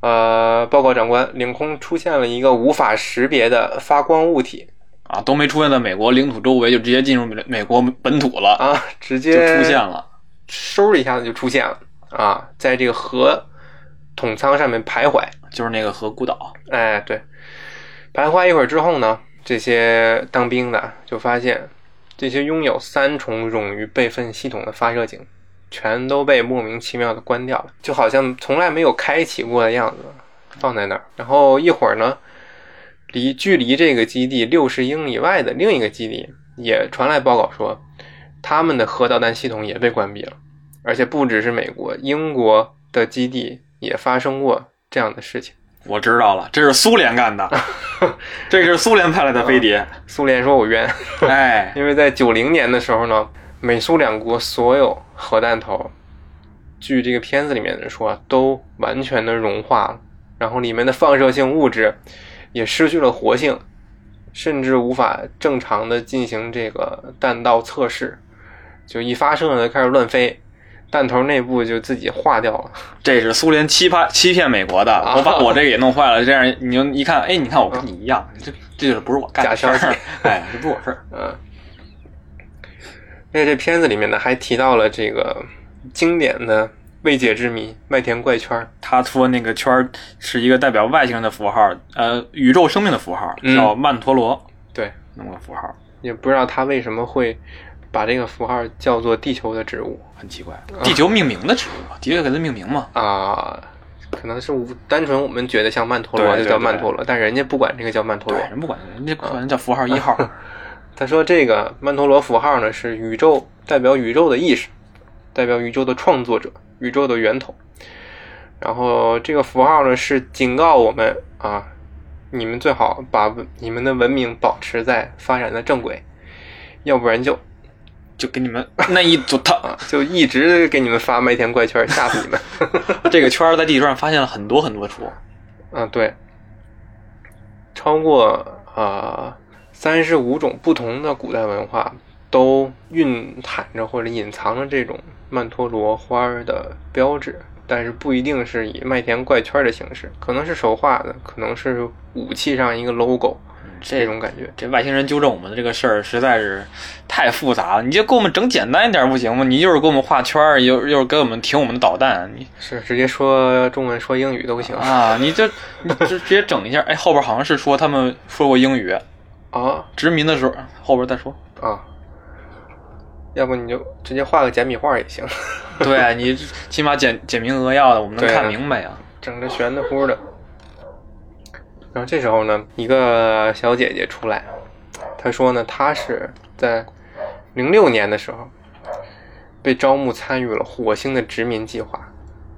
呃，报告长官，领空出现了一个无法识别的发光物体啊，都没出现在美国领土周围，就直接进入美美国本土了，啊，直就接出现了。嗖一下子就出现了啊，在这个核桶舱上面徘徊。就是那个核孤岛，哎，对，徘徊一会儿之后呢，这些当兵的就发现，这些拥有三重冗余备份系统的发射井，全都被莫名其妙的关掉了，就好像从来没有开启过的样子，放在那儿。然后一会儿呢，离距离这个基地六十英里外的另一个基地也传来报告说，他们的核导弹系统也被关闭了，而且不只是美国，英国的基地也发生过这样的事情。我知道了，这是苏联干的，这是苏联派来的飞碟。苏联说我冤，哎，因为在九零年的时候呢，美苏两国所有核弹头，据这个片子里面的人说，都完全的融化了，然后里面的放射性物质也失去了活性，甚至无法正常的进行这个弹道测试，就一发射呢就开始乱飞，弹头内部就自己化掉了。这是苏联欺骗欺骗美国的，啊我把我这个也弄坏了，这样你就一看，哎，你看我跟你一样，这这就是不是我干的事儿哎，这不是我事儿。嗯，而且这片子里面呢还提到了这个经典的未解之谜——麦田怪圈儿。他说那个圈儿是一个代表外星人的符号，呃，宇宙生命的符号，嗯叫曼陀罗，对，那么个符号，也不知道他为什么会把这个符号叫做地球的植物很奇怪。地球命名的植物，的确给它命名嘛。啊。可能是无单纯我们觉得像曼陀罗就叫曼陀罗，但人家不管这个叫曼陀罗，。人不管，人家管它叫符号一号。他说这个曼陀罗符号呢是宇宙代表宇宙的意识，代表宇宙的创作者，宇宙的源头。然后这个符号呢是警告我们啊，你们最好把你们的文明保持在发展的正轨，要不然就就给你们那一组套，啊就一直给你们发麦田怪圈，吓死你们。这个圈在地球上发现了很多很多处，啊，对，超过呃三十五种不同的古代文化都蕴含着或者隐藏着这种曼陀罗花儿的标志，但是不一定是以麦田怪圈的形式，可能是手画的，可能是武器上一个 logo 这这种感觉。这外星人纠正我们的这个事儿实在是太复杂了，你就给我们整简单一点不行吗？你又是给我们画圈儿，又又是给我们停我们的导弹，你是直接说中文说英语都行啊，你就你就直接整一下。哎，后边好像是说他们说过英语，啊殖民的时候后边再说。啊！要不你就直接画个简笔画也行，对啊你起码简简明扼要的，我们能看明白呀。整个玄的乎的。然后这时候呢，一个小姐姐出来，她说呢，她是在零六年的时候被招募参与了火星的殖民计划。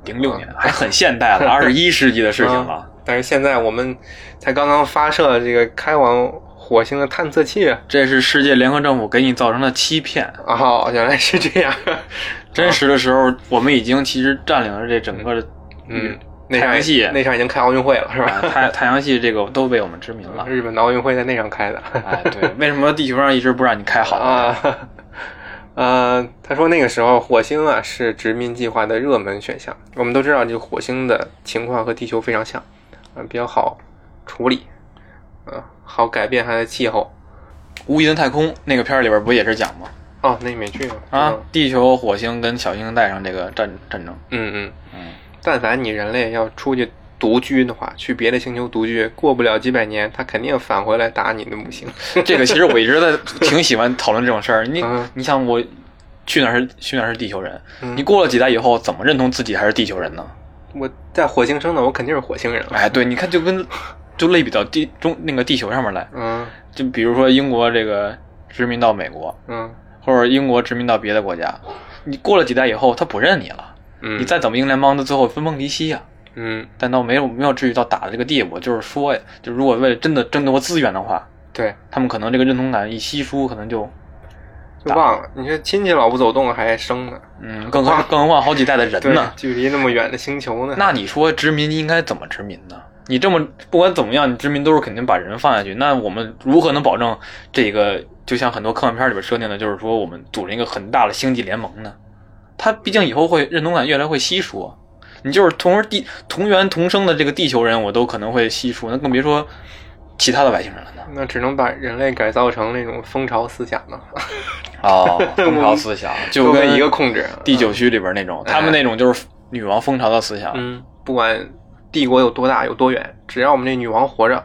零六年还很现代了，二十一世纪的事情了。啊但是现在我们才刚刚发射这个开往火星的探测器啊！这是世界联合政府给你造成的欺骗。哦，原来是这样。真实的时候，我们已经其实占领了这整个的嗯，太阳系那场已经开奥运会了，是啊吧？太太阳系这个都被我们殖民了。日本的奥运会在那场开的。哎，对，为什么地球上一直不让你开好？啊，呃，他说那个时候火星啊是殖民计划的热门选项。我们都知道，这个火星的情况和地球非常像，啊、比较好处理，啊、好改变它的气候。无垠的太空那个片儿里边不也是讲吗？哦，那美剧吗？啊，地球、火星跟小行星带上这个战战争。嗯嗯嗯，但凡你人类要出去独居的话，去别的星球独居，过不了几百年，他肯定返回来打你的母星。这个其实我一直在挺喜欢讨论这种事儿。你嗯你想我去哪儿是去哪儿是地球人？嗯你过了几代以后，怎么认同自己还是地球人呢？我在火星生的，我肯定是火星人了。哎，对，你看就跟就类比到地中那个地球上面来，嗯就比如说英国这个殖民到美国，嗯或者英国殖民到别的国家，你过了几代以后，他不认你了。嗯，你再怎么英联邦，他最后分崩离析呀、嗯，但倒没有没有至于到打的这个地步。就是说呀，就如果为了真的争夺资源的话，对，他们可能这个认同感一稀疏，可能就就忘了。你说亲戚老不走动还生呢，嗯，更何更何况好几代的人呢？，距离那么远的星球呢？那你说殖民应该怎么殖民呢？你这么不管怎么样，你殖民都是肯定把人放下去。那我们如何能保证这个？就像很多科幻片里边设定的，就是说我们组成一个很大的星际联盟呢？它毕竟以后会认同感越来会稀疏。你就是同是地同源同生的这个地球人，我都可能会稀疏，那更别说其他的外星人了呢。那只能把人类改造成那种蜂巢思想了，哦，蜂巢思想 就跟一个控制。第九区里边那种，哎他们那种就是女王蜂巢的思想。嗯，不管帝国有多大有多远，只要我们这女王活着，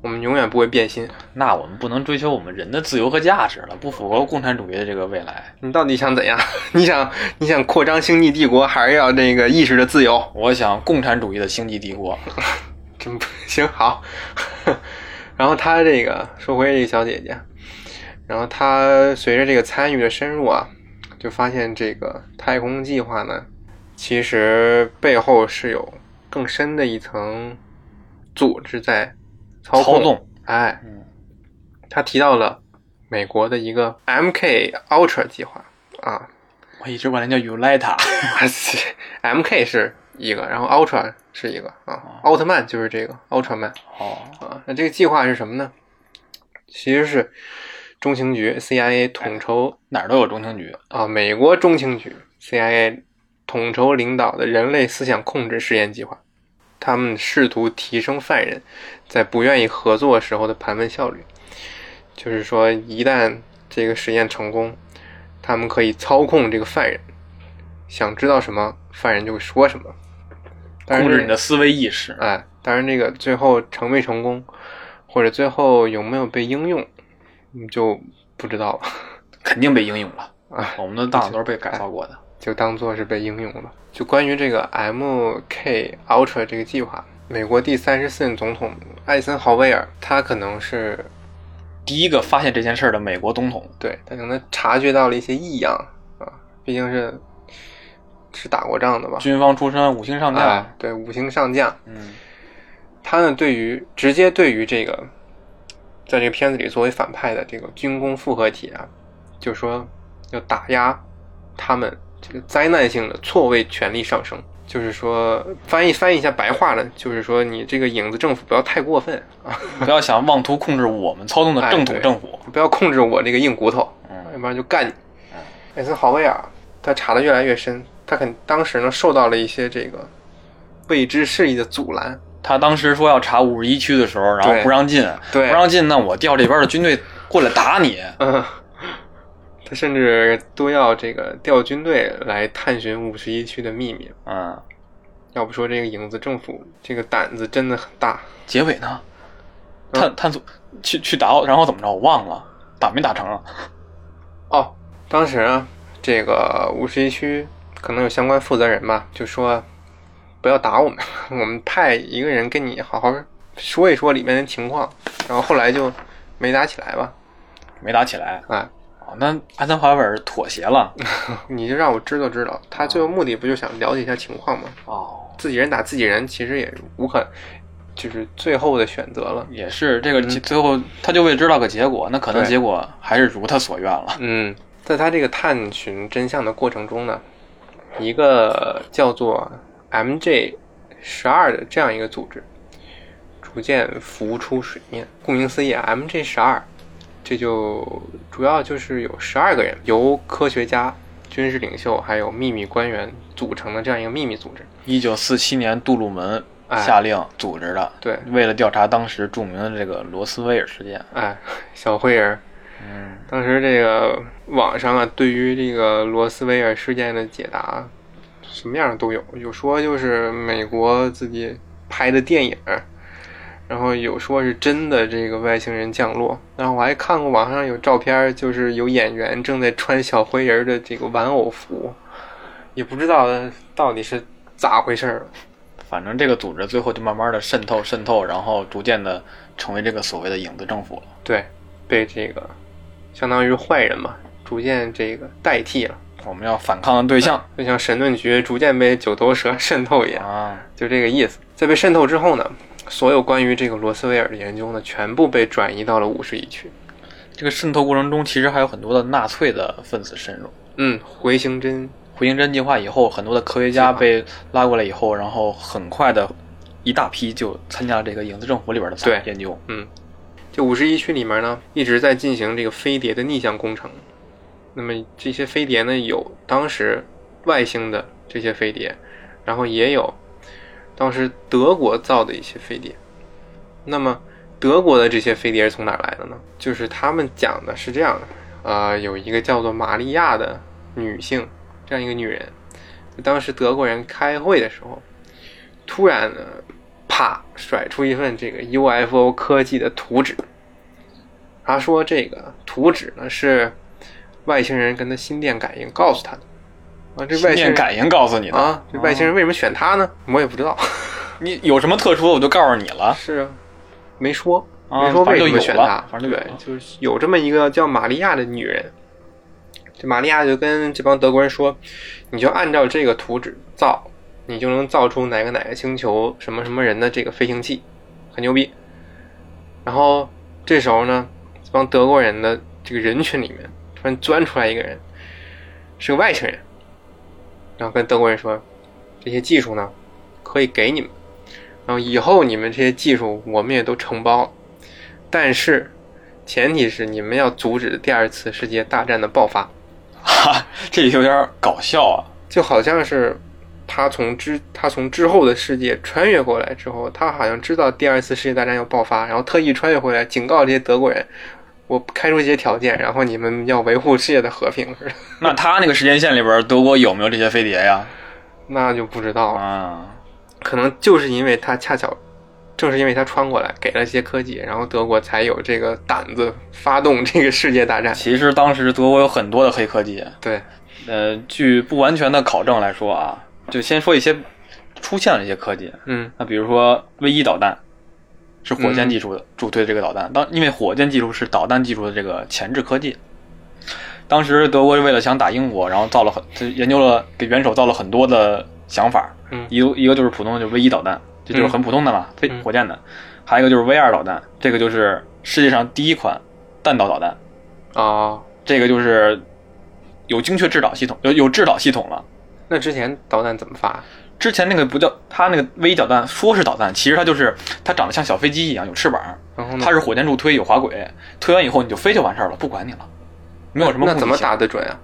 我们永远不会变心。那我们不能追求我们人的自由和价值了，不符合共产主义的这个未来。你到底想怎样？你想你想扩张星际帝国，还是要那个意识的自由？我想共产主义的星际帝国，真不行，好。然后他这个说回这个小姐姐，然后她随着这个参与的深入啊，就发现这个太空计划呢，其实背后是有更深的一层组织在操控。操纵。哎，嗯，他提到了美国的一个 MK Ultra 计划啊我一直管它叫 Ulita。MK 是一个，然后 Ultra 是一个啊，奥特曼就是这个奥特曼。哦，啊，那这个计划是什么呢？其实是中情局 CIA 统筹哪儿都有中情局。啊，美国中情局 CIA 统筹领导的人类思想控制实验计划。他们试图提升犯人在不愿意合作时候的盘问效率，就是说，一旦这个实验成功，他们可以操控这个犯人，想知道什么，犯人就会说什么。但是控制你的思维意识。哎，当然这个最后成没成功，或者最后有没有被应用，你就不知道了。肯定被应用了。啊，我们的大脑都是被改造过的。就当做是被应用了。就关于这个 MK Ultra 这个计划，美国第三十四任总统艾森豪威尔，他可能是第一个发现这件事儿的美国总统，对他可能察觉到了一些异样啊，毕竟是是打过仗的吧，军方出身，五星上将。哎，对，五星上将，嗯，他呢对于直接对于这个，在这个片子里作为反派的这个军工复合体啊，就说要打压他们这个灾难性的错位权力上升，就是说翻译翻译一下白话呢，就是说你这个影子政府不要太过分啊，不要想妄图控制我们操纵的正统政府。不要控制我这个硬骨头，嗯。要不然就干你。艾森豪威尔他查的越来越深，他肯当时呢受到了一些这个未知势力的阻拦，他当时说要查五十一区的时候，然后不让进，对。不让进，那我调这边的军队过来打你。嗯，他甚至都要这个调军队来探寻五十一区的秘密。啊，要不说这个影子政府这个胆子真的很大。结尾呢？嗯探探索去去打，然后怎么着？我忘了，打没打成啊？哦，当时啊，这个五十一区可能有相关负责人吧，就说不要打我们，我们派一个人跟你好好说一说里面的情况。然后后来就没打起来吧。没打起来。哎，哦，那安森豪威尔妥协了。你就让我知道知道，他最后目的不就想了解一下情况吗？哦，自己人打自己人，其实也无可，就是最后的选择了。也是这个，最后他就为知道个结果，那可能结果还是如他所愿了。嗯，在他这个探寻真相的过程中呢，一个叫做 MJ 十二的这样一个组织，逐渐浮出水面。顾名思义啊，MJ 十二，这就主要就是有十二个人，由科学家、军事领袖还有秘密官员组成的这样一个秘密组织。一九四七年，杜鲁门哎下令组织的，对，为了调查当时著名的这个罗斯威尔事件。哎，小灰人儿。嗯，当时这个网上啊，对于这个罗斯威尔事件的解答，什么样的都有。有说就是美国自己拍的电影，然后有说是真的这个外星人降落。然后我还看过网上有照片，就是有演员正在穿小灰人的这个玩偶服，也不知道到底是咋回事儿。反正这个组织最后就慢慢的渗透渗透，然后逐渐的成为这个所谓的影子政府了。对，被这个相当于坏人嘛，逐渐这个代替了。我们要反抗的对象就像神盾局逐渐被九头蛇渗透一样，啊，就这个意思。在被渗透之后呢，所有关于这个罗斯威尔的研究呢，全部被转移到了五十一区。这个渗透过程中，其实还有很多的纳粹的分子渗入。嗯，回形针，回形针计划以后，很多的科学家被拉过来以后，然后很快的一大批就参加了这个影子政府里边的对研究。嗯，就五十一区里面呢，一直在进行这个飞碟的逆向工程。那么这些飞碟呢，有当时外星的这些飞碟，然后也有当时德国造的一些飞碟。那么德国的这些飞碟是从哪来的呢？就是他们讲的是这样的，呃，有一个叫做玛利亚的女性，这样一个女人，当时德国人开会的时候，突然呢，啪甩出一份这个 UFO 科技的图纸。他说这个图纸呢是外星人跟他心电感应告诉他的。啊，这外星人感应告诉你的啊，这外星人为什么选他呢？我也不知道。你有什么特殊的，我就告诉你了。是啊，没说，啊没说为什么选他对，就是有这么一个叫玛利亚的女人。这玛利亚就跟这帮德国人说：“你就按照这个图纸造，你就能造出哪个哪个星球什么什么人的这个飞行器，很牛逼。”然后这时候呢，这帮德国人的这个人群里面突然钻出来一个人，是个外星人，然后跟德国人说：“这些技术呢，可以给你们。”然后以后你们这些技术我们也都承包了，但是前提是你们要阻止第二次世界大战的爆发，哈，这有点搞笑啊。就好像是他从之他从之后的世界穿越过来之后，他好像知道第二次世界大战要爆发，然后特意穿越回来警告这些德国人，我开出一些条件，然后你们要维护世界的和平似的，那他那个时间线里边，德国有没有这些飞碟呀？那就不知道了。啊，可能就是因为他恰巧，正是因为他穿过来给了一些科技，然后德国才有这个胆子发动这个世界大战。其实当时德国有很多的黑科技。对，呃，据不完全的考证来说啊，就先说一些出现了一些科技。嗯那比如说 V 一导弹，是火箭技术的助推的这个导弹。当因为火箭技术是导弹技术的这个前置科技。当时德国为了想打英国，然后造了很就研究了给元首造了很多的想法。嗯一个一个就是普通的就是 V 一导弹，这就是很普通的嘛，飞嗯火箭的。还有一个就是 V 二导弹，这个就是世界上第一款弹道导弹。哦，这个就是有精确制导系统，有有制导系统了。那之前导弹怎么发？之前那个不叫它那个 V 导弹，说是导弹，其实它就是它长得像小飞机一样，有翅膀，然后呢？它是火箭助推，有滑轨，推完以后你就飞就完事儿了，不管你了，没有什么那怎么打得准啊？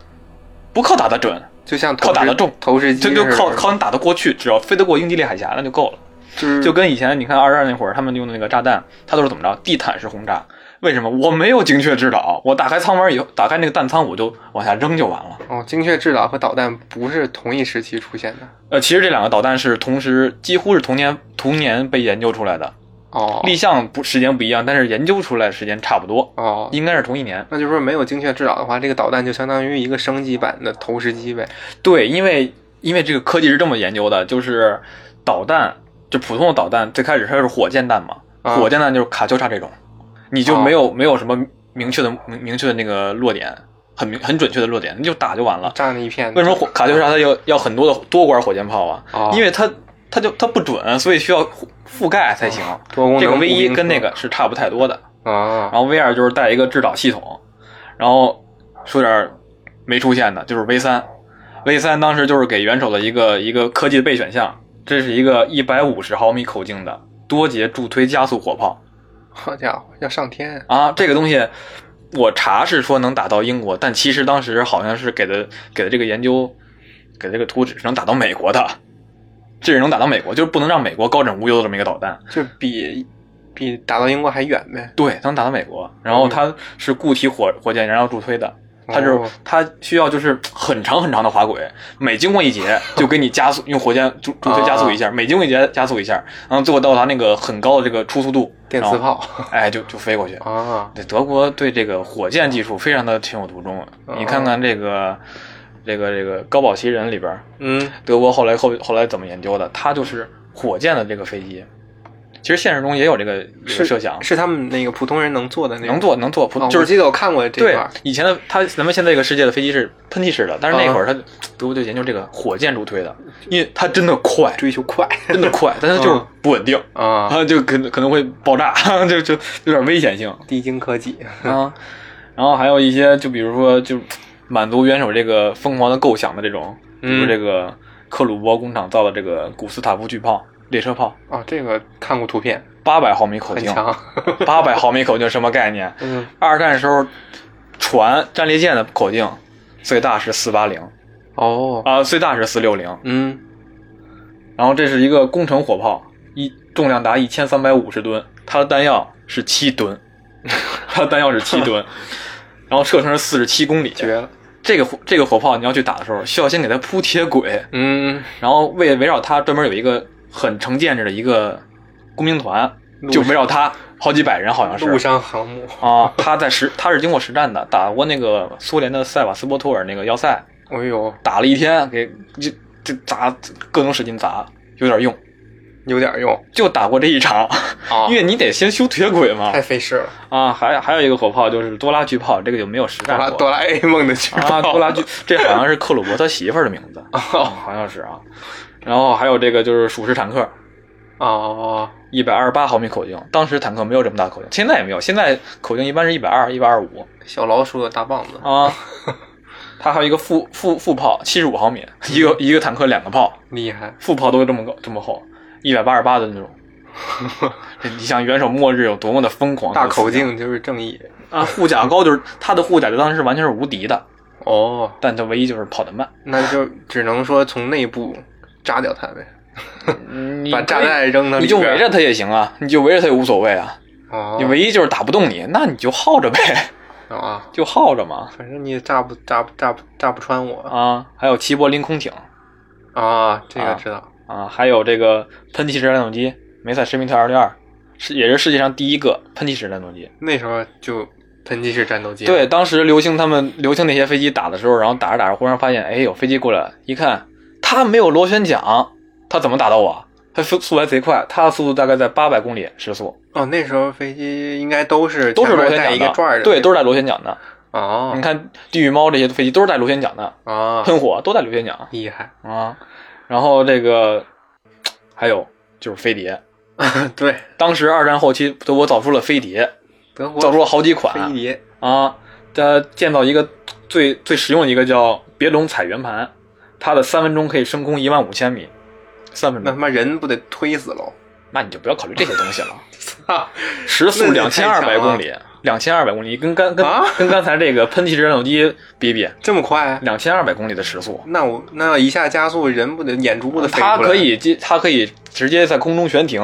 不靠打得准，就像投靠打得中投石机这就靠靠你打得过去，只要飞得过英吉利海峡那就够了。就是就跟以前你看二战那会儿他们用的那个炸弹，它都是怎么着地毯式轰炸。为什么我没有精确制导？我打开舱门以后，打开那个弹仓，我就往下扔就完了。哦，精确制导和导弹不是同一时期出现的。呃，其实这两个导弹是同时，几乎是同年同年被研究出来的，哦立项不时间不一样，但是研究出来的时间差不多，哦，应该是同一年。那就是说没有精确制导的话，这个导弹就相当于一个升级版的投石机呗。对，因为因为这个科技是这么研究的，就是导弹，就普通的导弹，最开始它是火箭弹嘛，啊火箭弹就是卡秋莎这种，你就没有、没有什么明确的明明确的那个落点，很明很准确的落点，你就打就完了。炸那一片。为什么火卡秋莎它要要很多的多管火箭炮啊？哦因为它它就它不准，所以需要覆覆盖才行。这个 V 一跟那个是差不太多的，啊然后 V 二就是带一个制导系统，然后说点没出现的，就是 V 三，V 三当时就是给元首的一个一个科技的备选项，这是一个一百五十毫米口径的多节助推加速火炮好家伙，要上天！啊，这个东西我查是说能打到英国，但其实当时好像是给的给的这个研究给的这个图纸是能打到美国的，这是能打到美国，就是不能让美国高枕无忧的这么一个导弹。就比比打到英国还远呗。对，能打到美国，然后它是固体火火箭燃料助推的，它就是哦它需要就是很长很长的滑轨，每经过一节就给你加速，用火箭助助推加速一下，每经过一节加速一下，然后最后到达那个很高的这个初速度，电磁炮哎，就就飞过去。啊，对，德国对这个火箭技术非常的情有独钟。你看看这个这个这个高保奇人里边，嗯，德国后来后后来怎么研究的？它就是火箭的这个飞机。其实现实中也有这个这个设想，是他们那个普通人能做的那种。能做能做，普哦就是我记得我看过这对，以前的他，咱们现在这个世界的飞机是喷气式的，但是那会儿它德国就研究这个火箭助推的，因为它真的快，追求快真的快，但是就不稳定，啊，啊，就可能可能会爆炸，就就有点危险性。低精科技。啊。然后还有一些，就比如说，就满足元首这个疯狂的构想的这种，比如嗯。这个克虏伯工厂造的这个古斯塔夫巨炮、列车炮，啊，这个看过图片，八百毫米口径。八百毫米口径什么概念？嗯，二战时候船战列舰的口径最大是四八零哦，啊，最大是四六零。嗯，然后这是一个工程火炮，一重量达一千三百五十吨，它的弹药是七吨，它的弹药是七吨，然后射程是四十七公里。绝了。这个火这个火炮你要去打的时候，需要先给它铺铁轨，嗯，然后为围绕它专门有一个很成建制的一个工兵团，就围绕他好几百人，好像是陆上航母。啊。他在实他是经过实战的，打过那个苏联的塞瓦斯波托尔那个要塞，哎呦，打了一天，给就就砸各种使劲砸，有点用。有点用就打过这一场，啊 因为你得先修铁轨嘛太。费事了。啊，还还有一个火炮就是多拉巨炮，这个就没有实战过。哆啦 A 梦的巨啊，炮，多拉巨，这好像是克鲁伯他媳妇儿的名字，哦好像是啊。然后还有这个就是属实坦克，哦，一百二十八毫米口径，当时坦克没有这么大口径，现在也没有，现在口径一般是一百二、一百二十五小老鼠的大棒子，啊。它还有一个副副副炮，七十五毫米，一个 一个坦克两个炮，厉害。副炮都这么高这么厚，一百八十八的那种。这你想元首末日有多么的疯狂？大口径就是正义啊，护甲高就是它的护甲就当时是完全是无敌的，哦，但它唯一就是跑得慢。那就只能说从内部炸掉它呗，把炸弹扔到里你就围着它也行啊，你就围着它也无所谓啊。哦。你唯一就是打不动你，那你就耗着呗，啊，就耗着嘛。反正你也炸不炸不炸不炸不穿我。啊，还有齐柏林空艇。啊，这个啊知道。啊，还有这个喷气式战斗机梅赛施密特二六二，是也是世界上第一个喷气式战斗机。那时候就喷气式战斗机，对，，当时流星他们流星那些飞机打的时候，然后打着打着，忽然发现，哎，有飞机过来，一看它没有螺旋桨，它怎么打到我？它速速来贼快，它的速度大概在八百公里时速，哦，那时候飞机应该都是都是螺旋桨的，一个转儿的，对，都是带螺旋桨的。哦。你看地狱猫这些飞机都是带螺旋桨的，啊，喷火都带螺旋桨。厉害，啊。然后这个还有就是飞碟，对，当时二战后期德国造出了飞碟，德国造出了好几款。飞碟，啊。它建造一个最最实用的一个叫别龙彩圆盘，它的三分钟可以升空一万五千米，三分钟，那他妈人不得推死喽？那你就不要考虑这些东西了。啊，时速那两千二百公里，两千二百公里，跟刚跟啊跟刚才这个喷气式战斗机比比，这么快？两千二百公里的时速，那我那一下加速，人不得眼珠子飞？它可以接，它可以直接在空中悬停，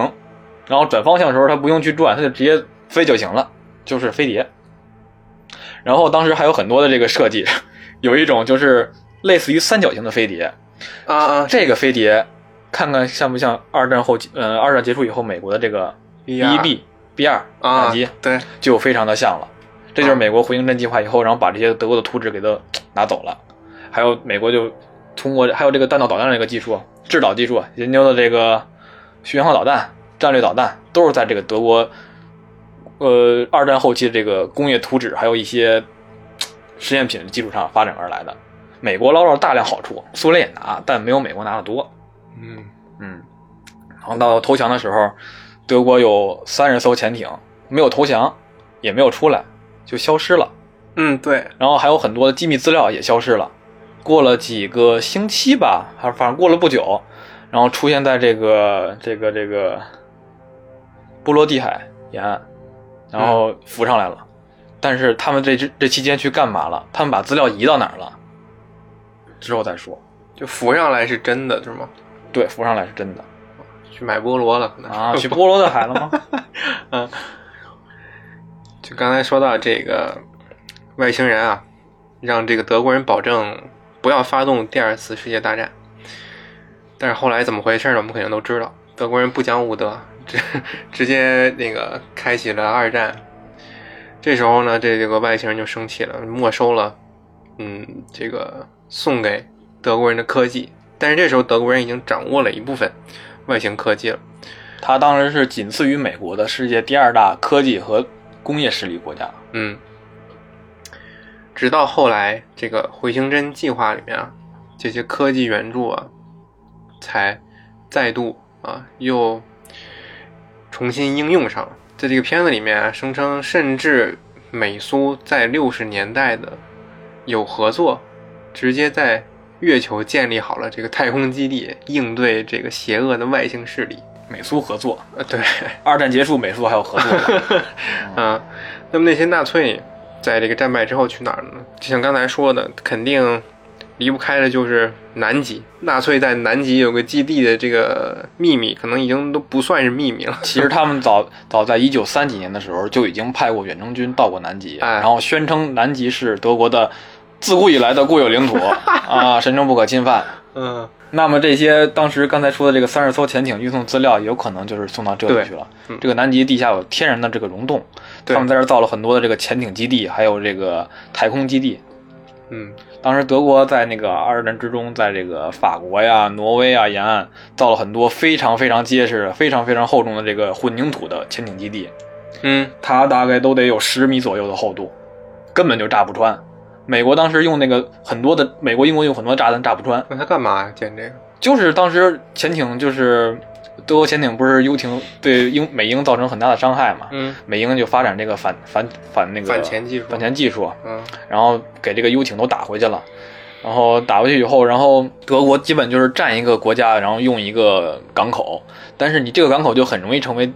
然后转方向的时候它不用去转，它就直接飞就行了，就是飞碟。然后当时还有很多的这个设计，有一种就是类似于三角形的飞碟，啊啊，这个飞碟看看像不像二战后期，呃，二战结束以后美国的这个 B 一 B B 二啊战机，对，就非常的像了。这就是美国回形针计划以后，然后把这些德国的图纸给它拿走了。还有美国就通过还有这个弹道导弹这个技术、制导技术研究的这个巡航导弹、战略导弹，都是在这个德国呃二战后期的这个工业图纸还有一些实验品的基础上发展而来的。美国捞到了大量好处，苏联也拿，但没有美国拿的多。嗯嗯，然后到投降的时候，德国有三十艘潜艇没有投降，也没有出来，就消失了。嗯，对，然后还有很多的机密资料也消失了。过了几个星期吧，还反正过了不久，然后出现在这个这个这个波罗的海沿岸，然后浮上来了。但是他们这这这期间去干嘛了？他们把资料移到哪儿了？之后再说。就浮上来是真的，是吗？对，浮上来是真的去买菠萝了，啊！去菠萝的海了吗？嗯，就刚才说到这个外星人啊，让这个德国人保证不要发动第二次世界大战。但是后来怎么回事呢？我们肯定都知道，德国人不讲武德，直直接那个开启了二战。这时候呢，这个外星人就生气了，没收了，嗯，这个送给德国人的科技。但是这时候德国人已经掌握了一部分外星科技了。它当时是仅次于美国的世界第二大科技和工业实力国家。嗯，直到后来这个回形针计划里面啊，这些科技援助啊，才再度啊又重新应用上了。在这个片子里面啊，声称甚至美苏在六十年代的有合作，直接在月球建立好了这个太空基地，应对这个邪恶的外星势力。美苏合作，呃，对，二战结束，美苏还有合作。啊，那么那些纳粹在这个战败之后去哪儿了呢？就像刚才说的，肯定离不开的就是南极。纳粹在南极有个基地的这个秘密，可能已经都不算是秘密了。其实 他们早早在一九三几年的时候就已经派过远征军到过南极，哎然后宣称南极是德国的自古以来的固有领土 啊，神圣不可侵犯。嗯，那么这些当时刚才说的这个三十艘潜艇运送资料，有可能就是送到这里去了。嗯这个南极地下有天然的这个溶洞，他们在这造了很多的这个潜艇基地，还有这个太空基地。嗯，当时德国在那个二战之中，在这个法国呀、挪威啊沿岸造了很多非常非常结实、非常非常厚重的这个混凝土的潜艇基地，嗯，它大概都得有十米左右的厚度，根本就炸不穿。美国当时用那个很多的，美国、英国用很多炸弹炸不穿，那他干嘛呀？建这个？就是当时潜艇就是德国潜艇不是游艇对英美英造成很大的伤害嘛，嗯美英就发展这个反反反那个反潜技术反潜技术，嗯然后给这个游艇都打回去了。然后打回去以后，然后德国基本就是占一个国家，然后用一个港口，但是你这个港口就很容易成为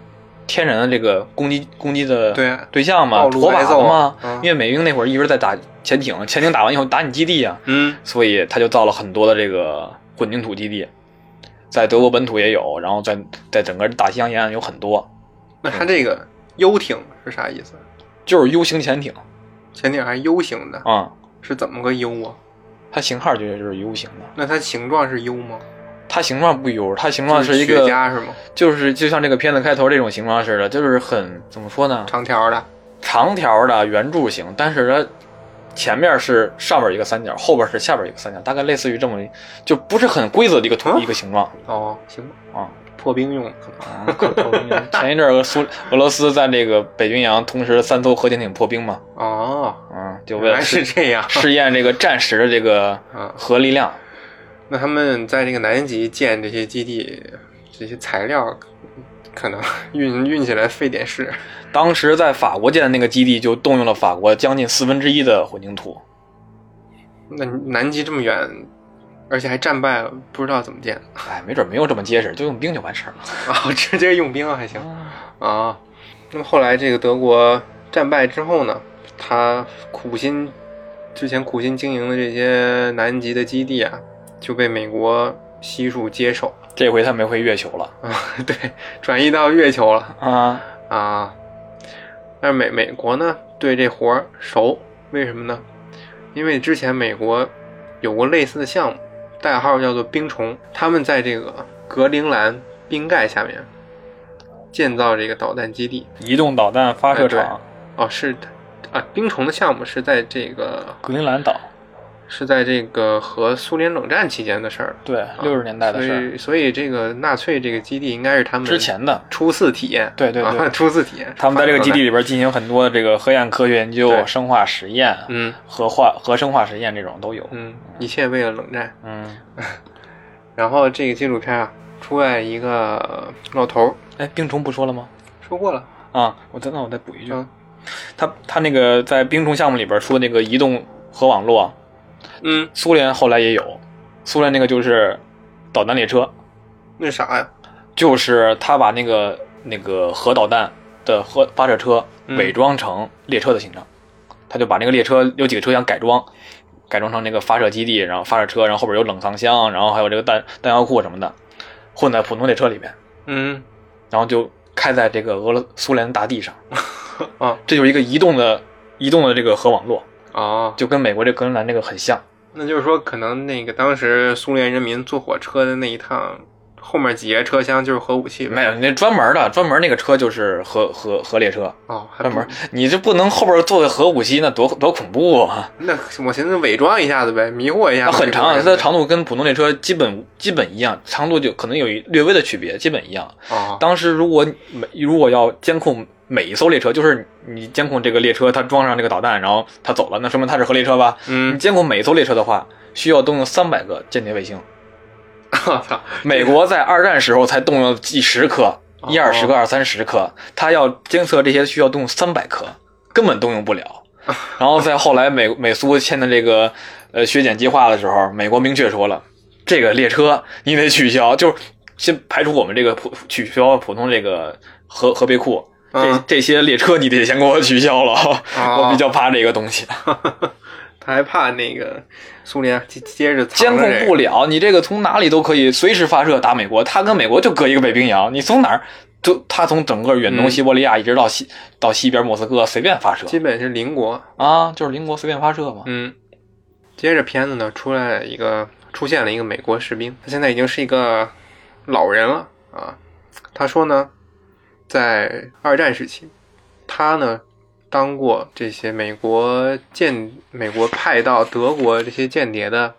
天然的这个攻击攻击的对对象嘛，暴露活靶子嘛。嗯因为美军那会儿一直在打潜艇，潜艇打完以后打你基地啊，嗯所以他就造了很多的这个混凝土基地，在德国本土也有，然后在在整个大西洋沿岸有很多，那它这个 U 艇是啥意思？就是 U 型潜艇潜艇还是 U 型的？啊、是怎么个 U 啊？它型号就就是 U 型的，那它形状是 U 吗？它形状不优它形状是一个茄是吗？就是就像这个片子开头这种形状似的，就是很怎么说呢？长条的。长条的圆柱形，但是它前面是上边一个三角，后边是下边一个三角，大概类似于这么，就不是很规则的一个图、啊一个形状哦，行吧，啊。破冰用可能。啊，可破冰用前一阵儿苏俄罗斯在这个北冰洋同时三艘核潜艇破冰嘛，哦，嗯，就为了试是这样。试验这个战时的这个啊，核力量。那他们在这个南极建这些基地，这些材料可能运运起来费点事。当时在法国建的那个基地就动用了法国将近四分之一的混凝土，那南极这么远，而且还战败了，不知道怎么建哎，没准没有这么结实，就用冰就完事儿了。啊，直接用冰还行啊。那么后来这个德国战败之后呢，他苦心之前苦心经营的这些南极的基地啊，就被美国悉数接手这回他没回月球了啊，对，转移到月球了啊，啊。但是美美国呢对这活儿熟，为什么呢？因为之前美国有过类似的项目，代号叫做冰虫，他们在这个格陵兰冰盖下面建造这个导弹基地。移动导弹发射场，哦，是啊，冰虫的项目是在这个格陵兰岛，是在这个和苏联冷战期间的事儿，对，六十年代的事儿，以所以这个纳粹这个基地应该是他们之前的。初次体验，对对对啊、初次体验。他们在这个基地里边进行很多这个核验科学研究、生化实验、嗯核化、核生化实验这种都有。嗯，一切为了冷战。嗯，然后这个纪录片啊，出来一个老头儿，哎，冰虫不说了吗？说过了，啊，我再那我再补一句，嗯他他那个在冰虫项目里边说那个移动核网络，嗯，苏联后来也有，苏联那个就是导弹列车，那啥呀？就是他把那个那个核导弹的核发射车嗯。伪装成列车的形状，他就把那个列车有几个车厢改装，改装成那个发射基地，然后发射车，然后后边有冷藏箱，然后还有这个弹弹药库什么的，混在普通列车里面，嗯。然后就开在这个俄罗苏联大地上，啊。这就是一个移动的移动的这个核网络，哦，就跟美国这格陵兰那个很像。那就是说，可能那个当时苏联人民坐火车的那一趟，后面几节车厢就是核武器，没有，那专门的专门那个车就是核核核列车，哦，还专门你这不能后边坐个核武器，那多多恐怖啊！那我寻思伪装一下子呗，迷惑一下。它很长，啊它的长度跟普通列车基本基本一样，长度就可能有一略微的区别，基本一样。哦，当时如果每如果要监控每一艘列车，就是你监控这个列车它装上这个导弹，然后它走了，那说明它是核列车吧？你嗯，监控每一艘列车的话，需要动用三百个间谍卫星。我操，美国在二战时候才动用几十颗，一二十个、二三十颗，它要监测这些需要动用三百颗，根本动用不了。然后在后来美美苏签的这个呃削减计划的时候，美国明确说了，这个列车你得取消，就是先排除我们这个普取消普通这个核核备库，这嗯这些列车你得先给我取消了，哦 我比较怕这个东西。他还怕那个苏联接接着监控不了。你这个从哪里都可以随时发射打美国，他跟美国就隔一个北冰洋，你从哪儿就他从整个远东嗯西伯利亚一直到西、到西边莫斯科随便发射基本是邻国，啊，就是邻国随便发射嘛。嗯。接着片子呢，出来一个出现了一个美国士兵，他现在已经是一个老人了啊。他说呢，在二战时期，他呢当过这些美国间美国派到德国这些间谍的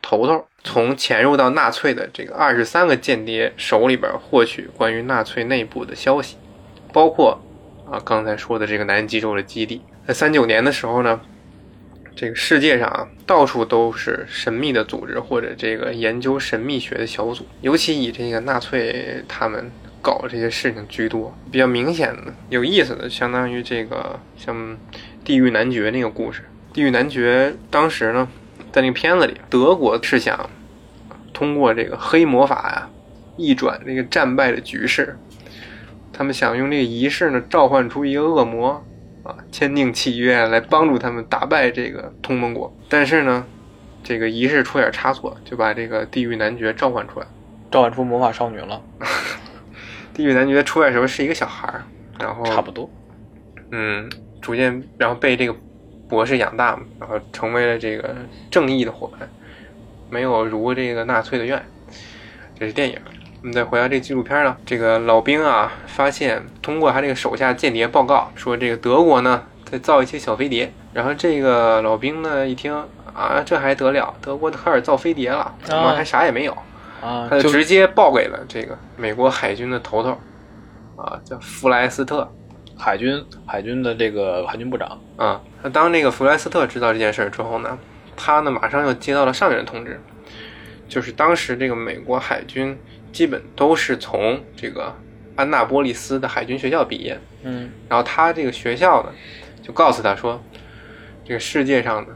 头头，从潜入到纳粹的这个二十三个间谍手里边获取关于纳粹内部的消息，包括啊刚才说的这个南极洲的基地。在三九年的时候呢，这个世界上啊到处都是神秘的组织或者这个研究神秘学的小组，尤其以这个纳粹他们搞这些事情居多。比较明显的、有意思的，相当于这个像《地狱男爵》那个故事。《地狱男爵》当时呢，在那个片子里，德国是想通过这个黑魔法呀、逆转这个战败的局势。他们想用这个仪式呢，召唤出一个恶魔啊，签订契约来帮助他们打败这个同盟国。但是呢，这个仪式出点差错，就把这个地狱男爵召唤出来。召唤出魔法少女了，地狱男爵出来的时候是一个小孩儿，然后差不多。嗯，逐渐然后被这个博士养大嘛，然后成为了这个正义的伙伴，没有如这个纳粹的愿。这是电影。我们再回到这纪录片呢，这个老兵啊，发现通过他这个手下间谍报告说，这个德国呢在造一些小飞碟。然后这个老兵呢一听啊，这还得了，德国开始造飞碟了，怎么还啥也没有？啊，他就直接报给了这个美国海军的头头，啊，叫弗莱斯特。海军海军的这个海军部长，啊，那当这个弗莱斯特知道这件事儿之后呢，他呢马上又接到了上面的通知，就是当时这个美国海军基本都是从这个安纳波利斯的海军学校毕业，嗯，然后他这个学校呢就告诉他说，这个世界上的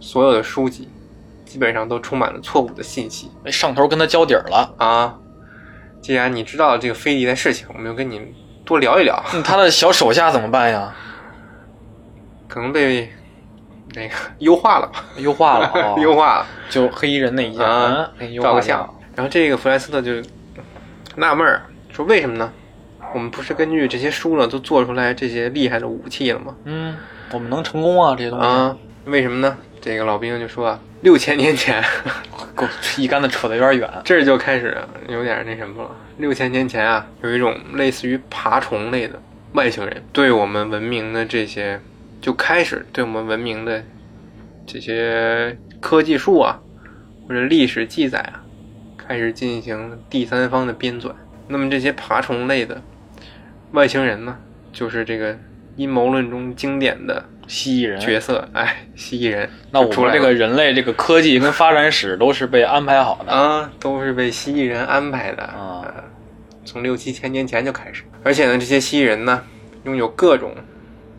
所有的书籍基本上都充满了错误的信息哎上头跟他交底儿了。啊。既然你知道了这个飞碟的事情，我们就跟你多聊一聊。那他的小手下怎么办呀？可能被那个优化了吧，优化了，哦优化了就黑衣人那一下，啊嗯，优化照个相。然后这个弗莱斯特就纳闷儿，说为什么呢？我们不是根据这些书呢都做出来这些厉害的武器了吗？嗯，我们能成功啊，这些东西。啊，为什么呢？这个老兵就说啊，六千年前，够一竿子扯得有点远。这就开始有点那什么了。六千年前啊，有一种类似于爬虫类的外星人，对我们文明的这些，就开始对我们文明的这些科技树啊，或者历史记载啊，开始进行第三方的编纂。那么这些爬虫类的外星人呢，就是这个阴谋论中经典的蜥蜴人，角色，哎，蜥蜴人。那我们这个人类这个科技跟发展史都是被安排好的。啊，都是被蜥蜴人安排的。啊。呃从六七千年前就开始，而且呢，这些蜥蜴人呢，拥有各种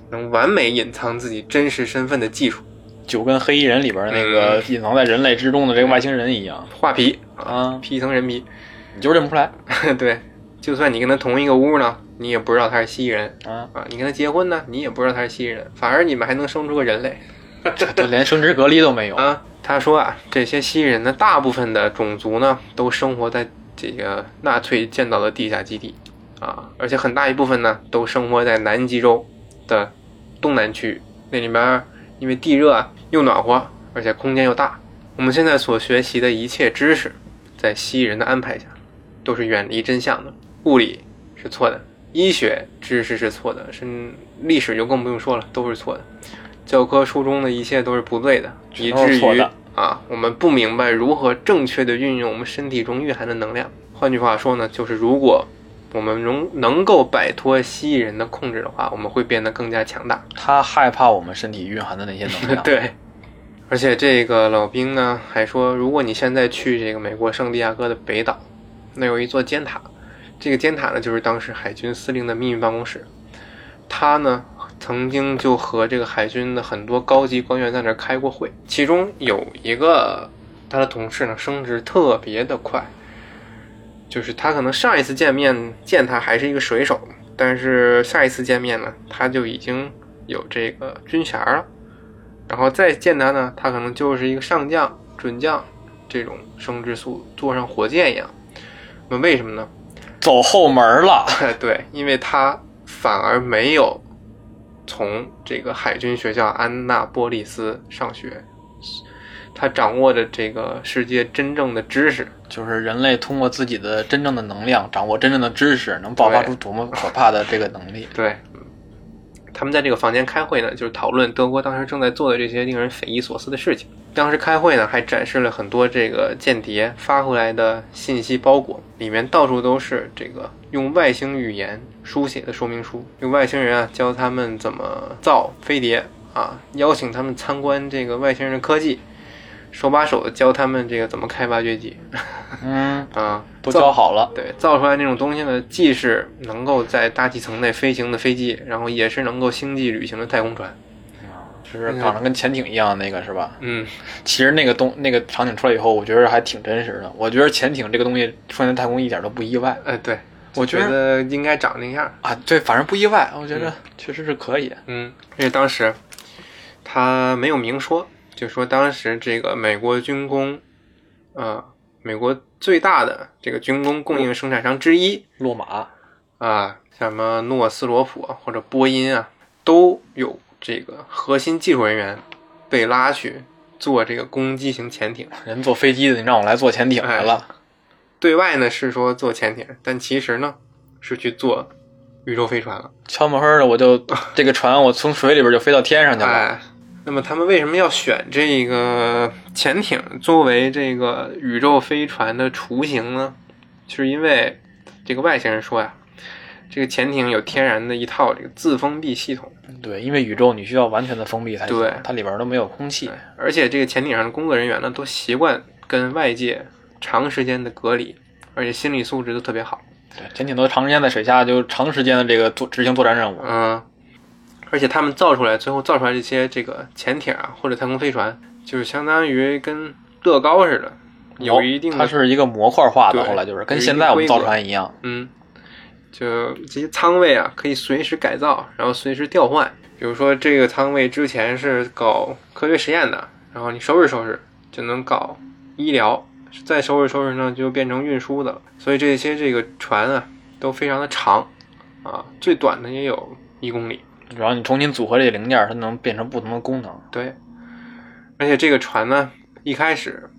能完美隐藏自己真实身份的技术，就跟黑衣人里边那个隐藏在人类之中的这个外星人一样。画皮。啊，披一层人皮，你就认不出来。对，就算你跟他同一个屋呢，你也不知道他是蜥蜴人啊，啊，你跟他结婚呢，你也不知道他是蜥蜴人，反而你们还能生出个人类就连生殖隔离都没有。啊。他说啊，这些蜥蜴人的，大部分的种族呢，都生活在这个纳粹建造的地下基地啊，而且很大一部分呢，都生活在南极洲的东南区域。那里面因为地热啊，又暖和，而且空间又大。我们现在所学习的一切知识，在蜥蜴人的安排下，都是远离真相的。物理是错的，医学知识是错的，是历史就更不用说了，都是错的。教科书中的一切都是不对的，以至于啊，我们不明白如何正确的运用我们身体中蕴含的能量。换句话说呢，就是如果我们能能够摆脱蜥蜴人的控制的话，我们会变得更加强大。他害怕我们身体蕴含的那些能量。对，而且这个老兵呢还说，如果你现在去这个美国圣地亚哥的北岛，那有一座尖塔，这个尖塔呢就是当时海军司令的秘密办公室。他呢曾经就和这个海军的很多高级官员在那儿开过会，其中有一个他的同事呢升职特别的快，就是他可能上一次见面见他还是一个水手，但是下一次见面呢，他就已经有这个军衔了。然后再见他呢，他可能就是一个上将、准将这种升职速度，坐上火箭一样。那为什么呢？走后门了。对，因为他反而没有从这个海军学校安娜波利斯上学，他掌握着这个世界真正的知识。就是人类通过自己的真正的能量，掌握真正的知识，能爆发出多么可怕的这个能力。对，他们在这个房间开会呢，就是讨论德国当时正在做的这些令人匪夷所思的事情。当时开会呢，还展示了很多这个间谍发回来的信息包裹，里面到处都是这个用外星语言书写的说明书，用外星人啊教他们怎么造飞碟啊，邀请他们参观这个外星人的科技，手把手的教他们这个怎么开挖掘机嗯，啊，都教好了。对，造出来那种东西呢，既是能够在大气层内飞行的飞机，然后也是能够星际旅行的太空船。就是长得跟潜艇一样的那个是吧？嗯，其实那个东那个场景出来以后，我觉得还挺真实的。我觉得潜艇这个东西出现在太空一点都不意外。哎，对，我觉得应该长那样。啊，对，反正不意外。我觉得确实是可以。嗯，因为当时他没有明说，就说当时这个美国军工，呃，美国最大的这个军工供应生产商之一洛马，啊，像什么诺斯罗普啊或者波音啊，都有这个核心技术人员被拉去做这个攻击型潜艇。人坐飞机的，你让我来做潜艇来了。对外呢是说做潜艇，但其实呢是去做宇宙飞船了。悄没哼的，我就 这个船，我从水里边就飞到天上去了。哎，那么他们为什么要选这个潜艇作为这个宇宙飞船的雏形呢？是因为这个外星人说呀，这个潜艇有天然的一套这个自封闭系统，对，因为宇宙你需要完全的封闭才行对，它里边都没有空气。而且这个潜艇上的工作人员呢，都习惯跟外界长时间的隔离，而且心理素质都特别好。对，潜艇都长时间在水下，就长时间的这个做执行作战任务。嗯，而且他们造出来，最后造出来这些这个潜艇啊，或者太空飞船，就是相当于跟乐高似的，有一定的它是一个模块化的，对后来就是跟现在我们造船一样。嗯，就这些舱位啊，可以随时改造，然后随时调换。比如说这个舱位之前是搞科学实验的，然后你收拾收拾就能搞医疗，再收拾收拾呢就变成运输的了。所以这些这个船啊都非常的长啊，最短的也有一公里。然后你重新组合这些零件，它能变成不同的功能。对，而且这个船呢，一开始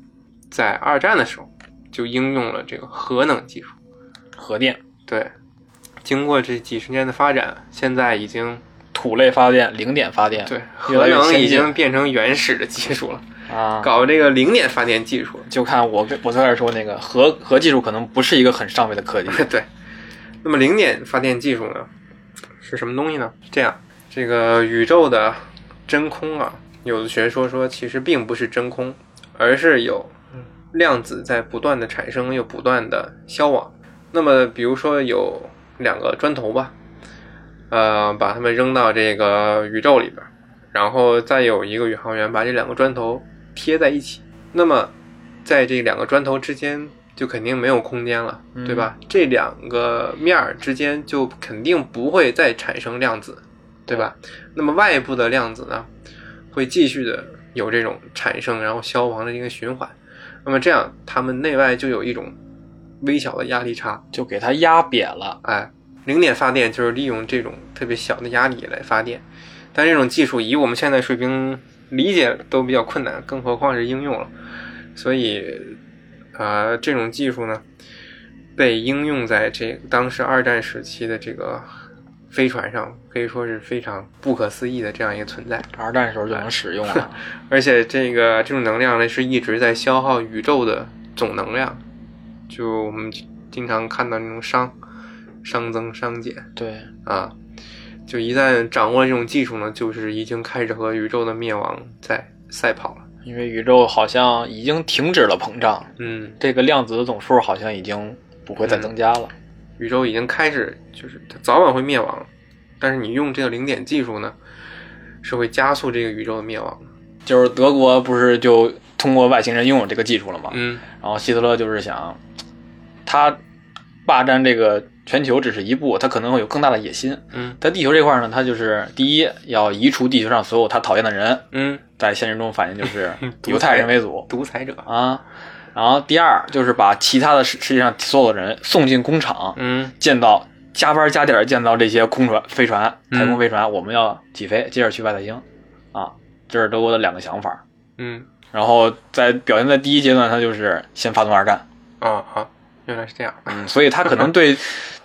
在二战的时候就应用了这个核能技术。核电、对，经过这几十年的发展，现在已经土类发电、零点发电，对核能已经变成原始的技术了，啊，搞这个零点发电技术。就看我我最开始说那个核核技术可能不是一个很上位的科技。对，那么零点发电技术呢，是什么东西呢？是这样，这个宇宙的真空啊，有的学说说其实并不是真空，而是有量子在不断的产生又不断的消亡。那么比如说有两个砖头吧，呃，把它们扔到这个宇宙里边，然后再有一个宇航员把这两个砖头贴在一起，那么在这两个砖头之间就肯定没有空间了，对吧？这两个面儿之间就肯定不会再产生量子，对吧？那么外部的量子呢，会继续的有这种产生然后消亡的一个循环，那么这样它们内外就有一种微小的压力差，就给它压扁了。哎，零点发电就是利用这种特别小的压力来发电，但这种技术以我们现在水平理解都比较困难，更何况是应用了。所以，呃，这种技术呢，被应用在这当时二战时期的这个飞船上，可以说是非常不可思议的这样一个存在。二战时候就能使用了，而且这个这种能量呢，是一直在消耗宇宙的总能量，就我们经常看到那种熵，熵增熵减。对，啊，就一旦掌握了这种技术呢，就是已经开始和宇宙的灭亡在赛跑了。因为宇宙好像已经停止了膨胀，嗯，这个量子的总数好像已经不会再增加了。宇宙已经开始，就是它早晚会灭亡，但是你用这个零点技术呢，是会加速这个宇宙的灭亡的。就是德国不是就通过外星人拥有这个技术了吗？嗯然后希特勒就是想，他霸占这个全球只是一步，他可能会有更大的野心。嗯在地球这块呢，他就是第一要移除地球上所有他讨厌的人，嗯，在现实中反映就是 犹太人为主独裁者。啊。然后第二就是把其他的世世界上所有的人送进工厂，嗯建造加班加点建造这些空船、飞船、嗯太空飞船，我们要起飞，接着去外太空啊。这是德国的两个想法。嗯然后在表现在第一阶段，他就是先发动二战，啊好，原来是这样，嗯，所以他可能对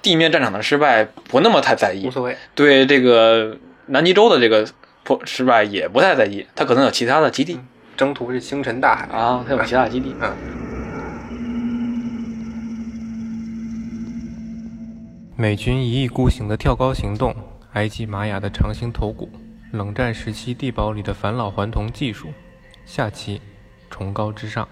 地面战场的失败不那么太在意无，所谓。对这个南极洲的这个破失败也不太在意，他可能有其他的基地征途是星辰大海啊，他有其他基地。嗯。美军一意孤行的跳高行动，埃及玛雅的长形头骨，冷战时期地堡里的返老还童技术，下期崇高之上。